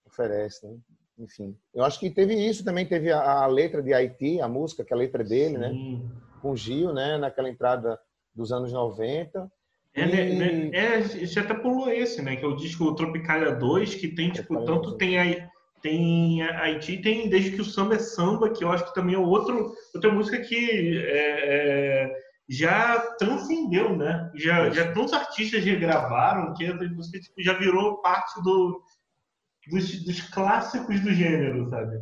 oferece, né? Enfim, eu acho que teve isso também, teve a, a letra de Haiti, a música, que é a letra dele, né? Sim. né? Com Gil, né? Naquela entrada dos anos 90. É, né, né, é, você até pulou esse, né? Que é o disco Tropicalia 2, que tem, tipo, tanto tem a, tem Haiti, tem Desde que o Samba é Samba, que eu acho que também é outro, outra música que é, é, já transcendeu, né? Já, já tantos artistas regravaram que essa música tipo, já virou parte do, dos, dos clássicos do gênero, sabe?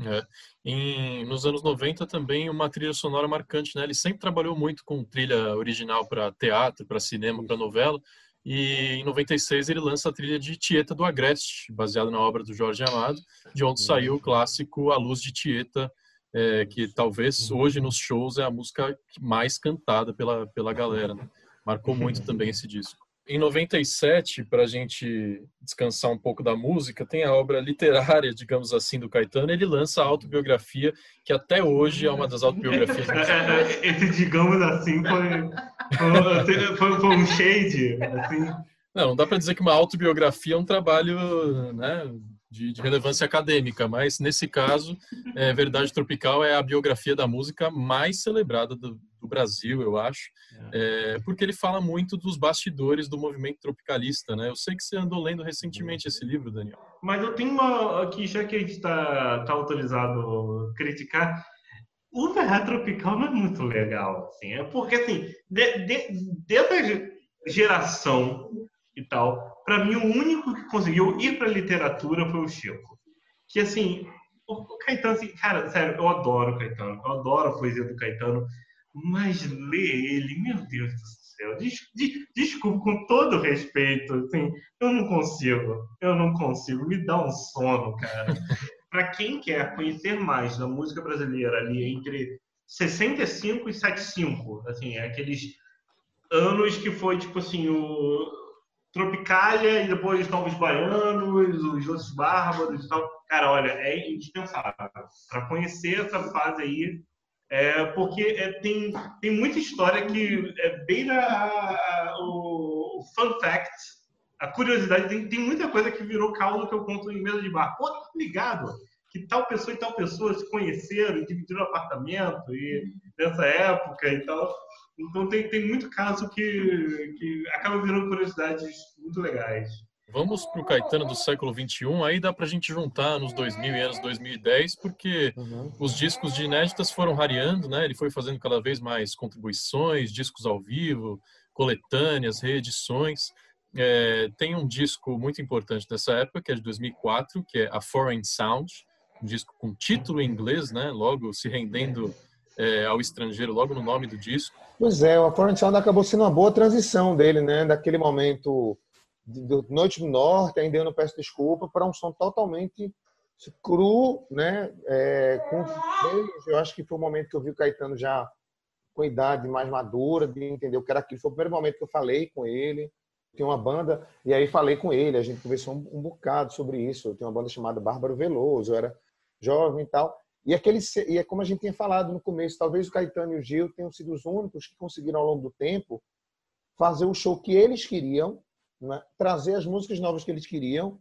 É. Em, nos anos 90 também uma trilha sonora marcante, né? Ele sempre trabalhou muito com trilha original para teatro, para cinema, para novela. E em 96 ele lança a trilha de Tieta do Agreste, baseada na obra do Jorge Amado, de onde saiu o clássico A Luz de Tieta, é, que talvez hoje nos shows é a música mais cantada pela, pela galera. Né? Marcou muito [LAUGHS] também esse disco. Em 97, para a gente descansar um pouco da música, tem a obra literária, digamos assim, do Caetano. Ele lança a autobiografia, que até hoje é uma das autobiografias. [LAUGHS] Esse, digamos assim, foi, foi, foi, foi um shade. Assim. Não, não dá para dizer que uma autobiografia é um trabalho né, de, de, relevância acadêmica, mas nesse caso, é, Verdade Tropical é a biografia da música mais celebrada do, do Brasil, eu acho, é. é, porque ele fala muito dos bastidores do movimento tropicalista, né? Eu sei que você andou lendo recentemente esse livro, Daniel. Mas eu tenho uma aqui, já que a gente está tá autorizado a criticar, o Verdade Tropical não é muito legal, assim, é porque, assim, de, de, dessa geração e tal, para mim, o único que conseguiu ir para literatura foi o Chico. Que, assim, o Caetano, assim, cara, sério, eu adoro o Caetano, eu adoro a poesia do Caetano, mas ler ele, meu Deus do céu, des, des, desculpa, com todo respeito, assim, eu não consigo, eu não consigo, me dá um sono, cara. [LAUGHS] para quem quer conhecer mais da música brasileira ali entre 65 e 75, assim, é aqueles anos que foi, tipo assim, o Tropicália e depois os Novos Baianos, os Outros Bárbaros e tal. Cara, olha, é indispensável para conhecer essa fase aí, é, porque é, tem, tem muita história que é bem na, o, o fun fact, a curiosidade, tem, tem muita coisa que virou causa que eu conto em mesa de bar. Pô, tá ligado? Que tal pessoa e tal pessoa se conheceram dividiram apartamento e nessa época e tal. Então tem, tem muito caso que, que acaba virando curiosidades muito legais. Vamos para o Caetano do século 21, aí dá para a gente juntar nos 2000 e anos 2010, porque uhum. os discos de inéditas foram rareando, né? Ele foi fazendo cada vez mais contribuições, discos ao vivo, coletâneas, reedições. É, tem um disco muito importante dessa época, que é de 2004, que é A Foreign Sound, um disco com título em inglês, né? Logo se rendendo é, ao estrangeiro, logo no nome do disco. Pois é, o Foreign Sound acabou sendo uma boa transição dele, né? Daquele momento do Noite do Norte, ainda eu não peço desculpa, para um som totalmente cru, né? É, com eu acho que foi o momento que eu vi o Caetano já com idade mais madura, de entender o que era aquilo. Foi o primeiro momento que eu falei com ele. Tem uma banda, e aí falei com ele, a gente conversou um, um bocado sobre isso. Eu tenho uma banda chamada Bárbaro Veloso, eu era jovem e tal. E, aquele, e é como a gente tinha falado no começo, talvez o Caetano e o Gil tenham sido os únicos que conseguiram, ao longo do tempo, fazer o show que eles queriam, né? trazer as músicas novas que eles queriam,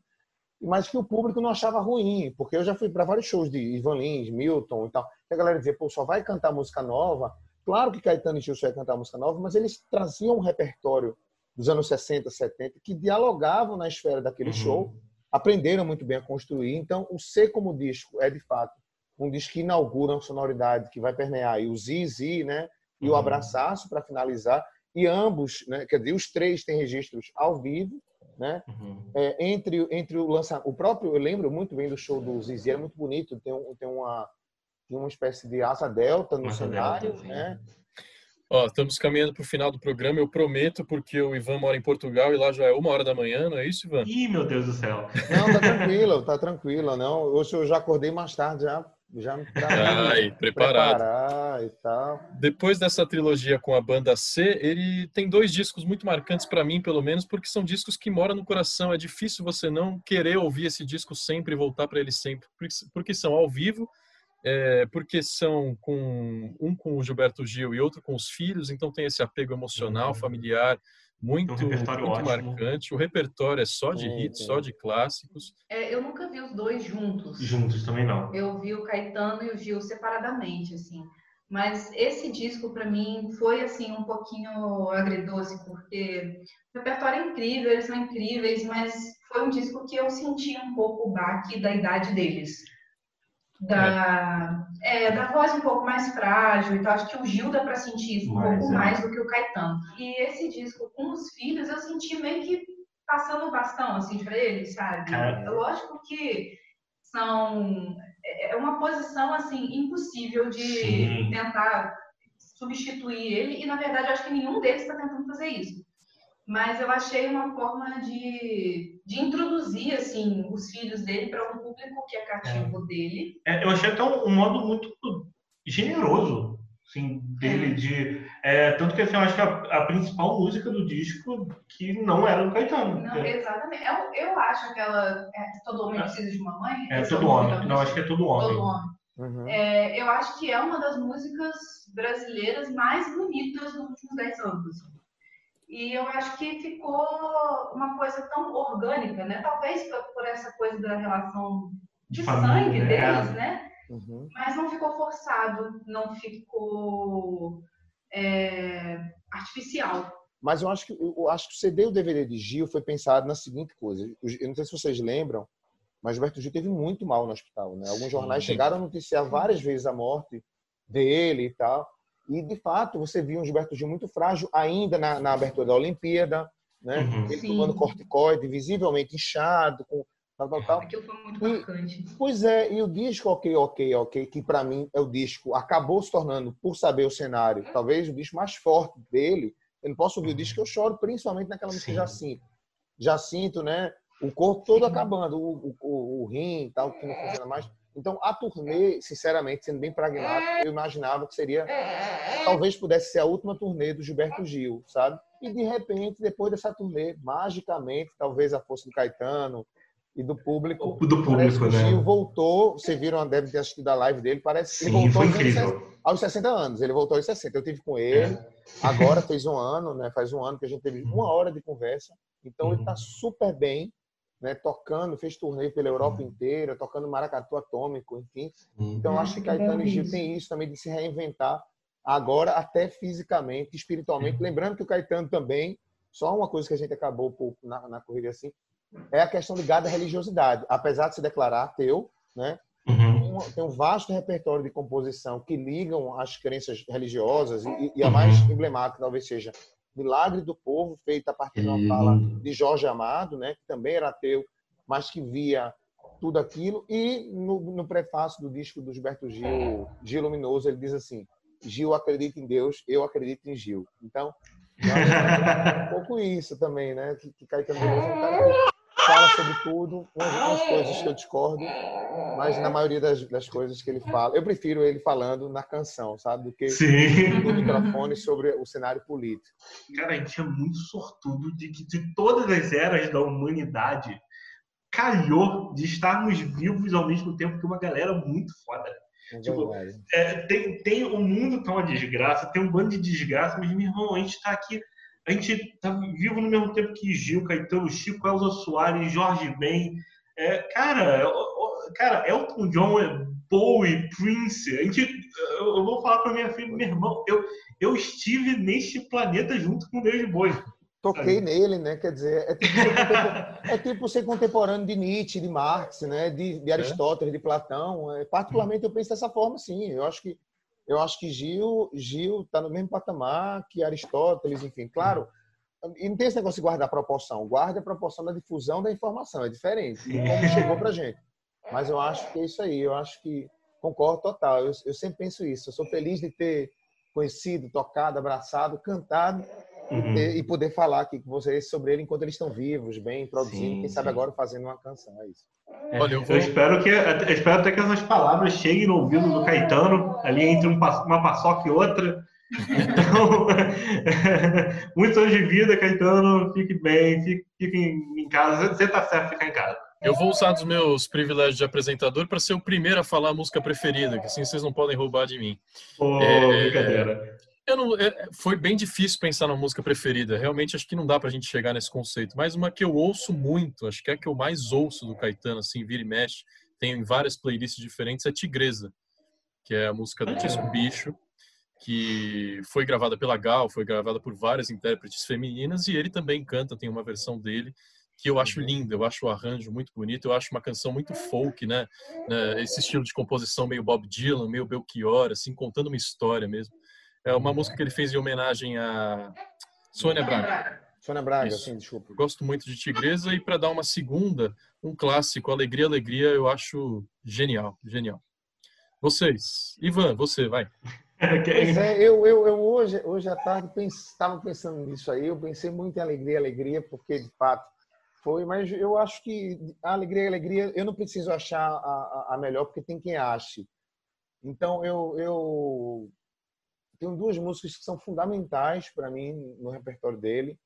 mas que o público não achava ruim, porque eu já fui para vários shows de Ivan Lins, Milton e tal, e a galera dizia, pô, só vai cantar música nova. Claro que Caetano e Gil só ia cantar música nova, mas eles traziam um repertório dos anos 60, 70, que dialogavam na esfera daquele uhum. show, aprenderam muito bem a construir. Então, o ser como disco é, de fato, um disco que inaugura uma sonoridade que vai permear e o Zizi, né? E uhum. o Abraçaço para finalizar. e ambos, né, quer dizer, os três têm registros ao vivo, né? Uhum. É, entre entre o lançamento, o próprio, eu lembro muito bem do show do Zizi, era muito bonito, tem, um, tem uma tem uma espécie de asa delta no asa cenário, delta, né? Ó, estamos caminhando para o final do programa, eu prometo, porque o Ivan mora em Portugal e lá já é uma hora da manhã, não é isso, Ivan? Ih, meu Deus do céu. Não, tá [LAUGHS] tranquilo, tá tranquilo, não. Hoje eu já acordei mais tarde, já já me [LAUGHS] Ai, preparado. preparar e tal. Depois dessa trilogia com a banda C, ele tem dois discos muito marcantes para mim, pelo menos, porque são discos que moram no coração. É difícil você não querer ouvir esse disco sempre e voltar para ele sempre, porque são ao vivo, é, porque são com um com o Gilberto Gil e outro com os filhos, então tem esse apego emocional, uhum. familiar muito, um muito marcante. O repertório é só de hits, só de clássicos. É, eu nunca vi os dois juntos. Juntos também não. Eu vi o Caetano e o Gil separadamente, assim. Mas esse disco para mim foi assim um pouquinho agridoce porque o repertório é incrível, eles são incríveis, mas foi um disco que eu senti um pouco o baque da idade deles da, é. É, da voz um pouco mais frágil. Então, acho que o Gil dá para sentir isso um Mas, pouco é. mais do que o Caetano. E esse disco com os filhos, eu senti meio que passando o bastão, assim, para eles, sabe? É. Lógico que são... É, é uma posição, assim, impossível de Sim. tentar substituir ele. E, na verdade, acho que nenhum deles está tentando fazer isso mas eu achei uma forma de, de introduzir assim os filhos dele para um público que é cativo é. dele. É, eu achei até um, um, modo muito generoso assim, dele é. de é, tanto que assim, eu acho que a, a, principal música do disco que não era do Caetano. Não, é. exatamente. Eu, eu acho aquela todo homem precisa de uma mãe. É todo homem. Não, acho que é todo homem. Todo homem. Uhum. eu acho que é uma das músicas brasileiras mais bonitas dos últimos 10 anos. E eu acho que ficou uma coisa tão orgânica, né? Talvez por essa coisa da relação de Família, sangue né? deles, né? Uhum. Mas não ficou forçado, não ficou é, artificial. Mas eu acho que eu acho que o CD e o DVD de Gil foi pensado na seguinte coisa. Eu não sei se vocês lembram, mas Gilberto Gil teve muito mal no hospital, né? Alguns jornais chegaram a noticiar várias vezes a morte dele e tal. E, de fato, você viu um Gilberto Gil muito frágil ainda na, na abertura da Olimpíada, né? Uhum. Ele Sim. tomando corticoide, visivelmente inchado, com tal, tal, tal. Aquilo foi muito e, marcante. Pois é, e o disco Ok, Ok, Ok, que para mim é o disco, acabou se tornando, por saber o cenário, talvez o disco mais forte dele. Eu não posso ouvir uhum. o disco que eu choro, principalmente naquela música Jacinto. Jacinto, né? O corpo todo Sim. acabando, o, o, o, o rim tal, que não funciona mais. Então, a turnê, sinceramente, sendo bem pragmático, eu imaginava que seria, talvez pudesse ser a última turnê do Gilberto Gil, sabe? E de repente, depois dessa turnê, magicamente, talvez a força do Caetano e do público, do público, né? Gil voltou. Vocês viram, deve ter assistido a live dele, parece que ele voltou foi incrível. aos 60 anos. Ele voltou aos 60. Eu tive com ele. É. Agora fez um ano, né? Faz um ano que a gente teve uma hora de conversa. Então uhum. ele está super bem né, tocando, fez turnê pela Europa uhum. inteira, tocando maracatu atômico, enfim. Uhum. Então, acho que Caetano e Gil tem isso também de se reinventar agora, até fisicamente, espiritualmente. Uhum. Lembrando que o Caetano também, só uma coisa que a gente acabou por, na, na corrida assim, é a questão ligada à religiosidade. Apesar de se declarar ateu, né, Uhum. Tem um vasto repertório de composição que ligam as crenças religiosas e, e a mais uhum. emblemática talvez seja Milagre do Povo, feita a partir de uma fala de Jorge Amado, né, que também era ateu, mas que via tudo aquilo. E no, no prefácio do disco do Gilberto Gil, Gil Luminoso, ele diz assim: Gil acredita em Deus, eu acredito em Gil. Então, [LAUGHS] é um pouco isso também, né? Que, que Caetano Veloso é um cara que fala sobre tudo, umas, coisas que eu discordo, mas na maioria das, das, coisas que ele fala, eu prefiro ele falando na canção, sabe, do que Sim. no microfone sobre o cenário político. Cara, a gente é muito sortudo de que de todas as eras da humanidade calhou de estarmos vivos ao mesmo tempo que uma galera muito foda. É tipo, é, tem, tem o mundo tá uma desgraça, tem um bando de desgraça, mas, meu irmão, a gente está aqui a gente tá vivo no mesmo tempo que Gil, Caetano, Chico, Elza Soares, Jorge Ben. É, cara, cara, Elton John, Bowie, Prince. A gente, eu vou falar para minha filha, meu irmão, eu, eu estive neste planeta junto com David Bowie. Toquei nele, né? Quer dizer, é tipo, é tipo ser contemporâneo de Nietzsche, de Marx, né? De, de Aristóteles, de Platão. É, particularmente, eu penso dessa forma, sim. Eu acho que eu acho que Gil Gil está no mesmo patamar que Aristóteles, enfim, claro. E não tem esse negócio de guardar proporção. Guarda a proporção da difusão da informação, é diferente como chegou para gente. Mas eu acho que é isso aí. Eu acho que concordo total. Eu, eu sempre penso isso. Eu sou feliz de ter conhecido, tocado, abraçado, cantado uhum. e, e, poder falar aqui com vocês sobre ele enquanto eles estão vivos, bem produzindo, sim, quem sabe agora fazendo uma canção. É isso. É, Olha, eu, vou... eu, espero que eu espero até que essas palavras cheguem no ouvido do Caetano, ali entre um, uma paçoca e outra. Então, [LAUGHS] muitos anos de vida, Caetano, fique bem, fique, fique em casa. Você está certo ficar em casa. Eu vou usar dos meus privilégios de apresentador para ser o primeiro a falar a música preferida, que assim vocês não podem roubar de mim. Pô, é, brincadeira. Não, é, foi bem difícil pensar na música preferida. Realmente acho que não dá pra gente chegar nesse conceito. Mas uma que eu ouço muito, acho que é a que eu mais ouço do Caetano, assim, vira e mexe, tem em várias playlists diferentes, é Tigresa, que é a música do Disco Bicho, que foi gravada pela Gal, foi gravada por várias intérpretes femininas e ele também canta, tem uma versão dele que eu acho linda, eu acho o arranjo muito bonito, eu acho uma canção muito folk, né? né? Esse estilo de composição meio Bob Dylan, meio Belchior, assim, contando uma história mesmo. É uma música que ele fez em homenagem a Sônia Braga. Sônia Braga, Isso. sim, desculpa. Gosto muito de Tigresa e para dar uma segunda, um clássico, Alegria, Alegria, eu acho genial, genial. Vocês. Ivan, você, vai. [LAUGHS] Pois é, eu, eu, eu hoje, hoje à tarde estava pensando nisso aí, eu pensei muito em Alegria, Alegria, porque de fato foi, mas eu acho que a Alegria, Alegria, eu não preciso achar a, a melhor, porque tem quem ache. Então eu, eu tenho duas músicas que são fundamentais para mim no repertório dele.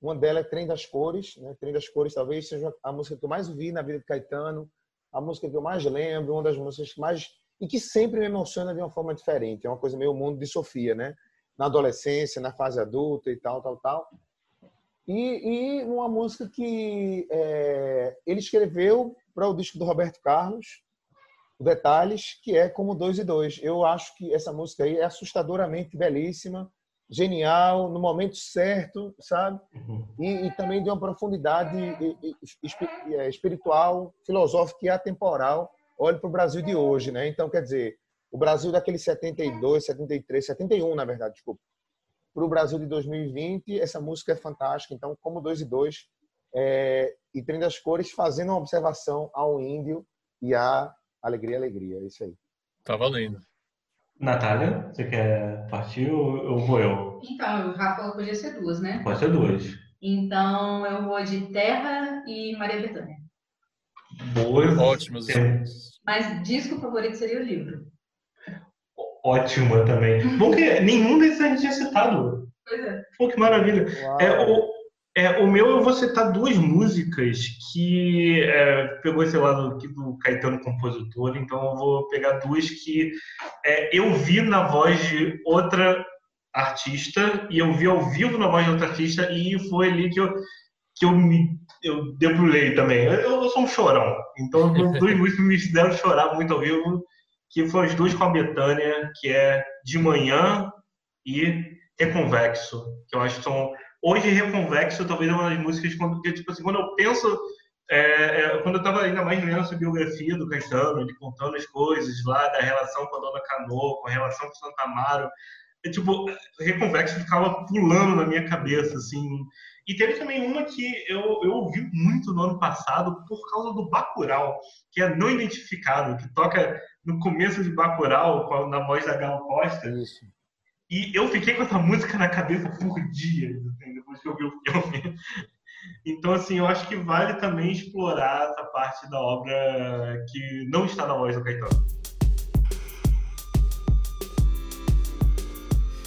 Uma delas é Trem das Cores, né? Trem das Cores talvez seja a música que eu mais ouvi na vida de Caetano, a música que eu mais lembro, uma das músicas que mais e que sempre me emociona de uma forma diferente. É uma coisa meio mundo de Sofia, né? Na adolescência, na fase adulta e tal, tal, tal. E, e uma música que é, ele escreveu para o disco do Roberto Carlos, Detalhes, que é como dois e dois. Eu acho que essa música aí é assustadoramente belíssima, genial, no momento certo, sabe? Uhum. E, e, também de uma profundidade é, espiritual, filosófica e atemporal. Olhe para o Brasil de hoje, né? Então, quer dizer, o Brasil daquele 72, 73, 71, na verdade, desculpa. Para o Brasil de 2020, essa música é fantástica. Então, como dois e dois, é, e Trem das Cores fazendo uma observação ao índio e à alegria, alegria. É isso aí. Tá valendo. Natália, você quer partir ou, vou eu? Então, o Rafa podia ser duas, né? Pode ser duas. Então, eu vou de Terra e Maria Bethânia. Boas. Ótimas. Mas disco favorito seria o livro. Ótima também. Bom que nenhum desses a gente tinha citado. Pois é. Pô, que maravilha. É, o, é, o meu eu vou citar duas músicas que é, pegou esse lado aqui do Caetano compositor, então eu vou pegar duas que é, eu vi na voz de outra artista e eu vi ao vivo na voz de outra artista e foi ali que eu que eu me eu debrulhei também. Eu, eu sou um chorão, então duas [LAUGHS] músicas me fizeram chorar muito ao vivo, que foram as duas com a Betânia, que é De Manhã e Reconvexo, que eu acho que são Hoje, Reconvexo talvez é uma das músicas que, tipo assim, quando eu penso. É, é, quando eu estava ainda mais lendo essa biografia do Caetano, ele contando as coisas lá da relação com a Dona Cano, com a relação com o Santa Amaro, é, tipo, Reconvexo ficava pulando na minha cabeça, assim. E teve também uma que eu, eu ouvi muito no ano passado por causa do Bacurau, que é não identificado, que toca no começo de Bacurau, na voz da Gal Costa. Isso. E eu fiquei com essa música na cabeça por dias, que eu vi o filme. Então, assim, eu acho que vale também explorar essa parte da obra que não está na voz do Caetano.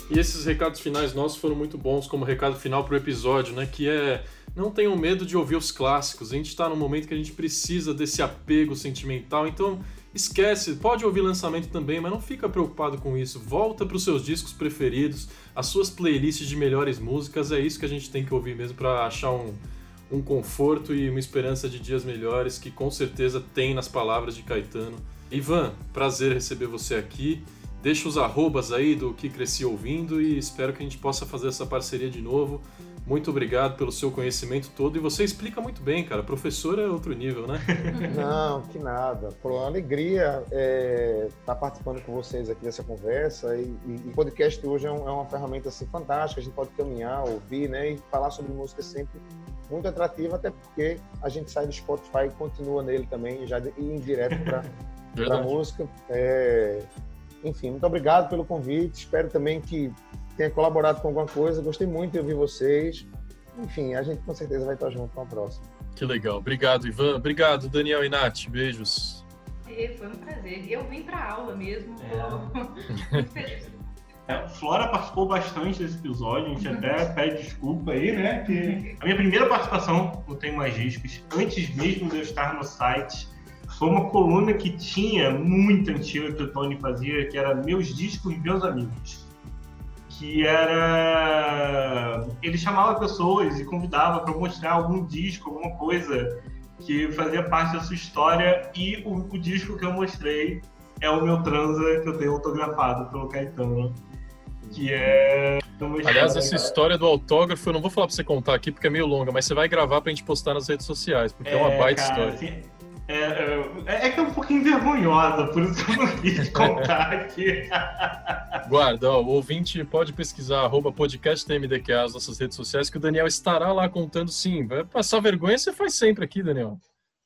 E esses recados finais nossos foram muito bons, como recado final para o episódio, né? Que é não tenham medo de ouvir os clássicos. A gente está num momento que a gente precisa desse apego sentimental, então Esquece, pode ouvir lançamento também, mas não fica preocupado com isso. Volta para os seus discos preferidos, as suas playlists de melhores músicas. É isso que a gente tem que ouvir mesmo para achar um, um conforto e uma esperança de dias melhores que com certeza tem nas palavras de Caetano. Ivan, prazer receber você aqui. Deixa os arrobas aí do que cresci ouvindo e espero que a gente possa fazer essa parceria de novo Muito obrigado pelo seu conhecimento todo e você explica muito bem, cara. Professor é outro nível, né? [LAUGHS] Não, que nada. Por uma alegria estar é, tá participando com vocês aqui dessa conversa e, o podcast hoje é, um, é, uma ferramenta assim fantástica. A gente pode caminhar, ouvir, né, e falar sobre música sempre muito atrativa, até porque a gente sai do Spotify e continua nele também, já ir em direto para a música. É... Enfim, muito obrigado pelo convite. Espero também que tenha colaborado com alguma coisa. Gostei muito de ouvir vocês. Enfim, a gente com certeza vai estar junto com a próxima. Que legal. Obrigado, Ivan. Obrigado, Daniel e Nath. Beijos. Foi um prazer. Eu vim para aula mesmo. É. [LAUGHS] é. Flora participou bastante desse episódio, a gente até pede desculpa aí, né? Que a minha primeira participação no Tem Mais Discos, antes mesmo de eu estar no site, foi uma coluna que tinha muito antiga que o Tony fazia, que era Meus Discos e Meus Amigos que era ele chamava pessoas e convidava para mostrar algum disco, alguma coisa que fazia parte da sua história e o, o, disco que eu mostrei é o meu transa que eu tenho autografado pelo Caetano, que é Aliás, essa história do autógrafo, eu não vou falar pra você contar aqui porque é meio longa, mas você vai gravar pra gente postar nas redes sociais, porque é, é uma baita cara, história. Assim, é, é, é, que é um pouquinho vergonhosa, por isso que eu não quis [LAUGHS] contar aqui. Guarda, ó, o ouvinte pode pesquisar arroba podcasttmdq as nossas redes sociais, que o Daniel estará lá contando sim. Vai passar vergonha, você faz sempre aqui, Daniel.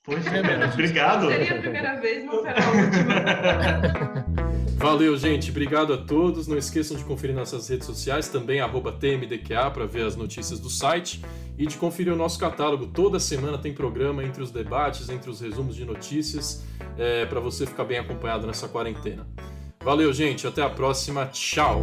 Poxa, é, obrigado. Seria a primeira vez, não será a última. [LAUGHS] Valeu, gente. Obrigado a todos. Não esqueçam de conferir nossas redes sociais, também TMDQA, para ver as notícias do site e de conferir o nosso catálogo. Toda semana tem programa entre os debates, entre os resumos de notícias, é, para você ficar bem acompanhado nessa quarentena. Valeu, gente. Até a próxima. Tchau.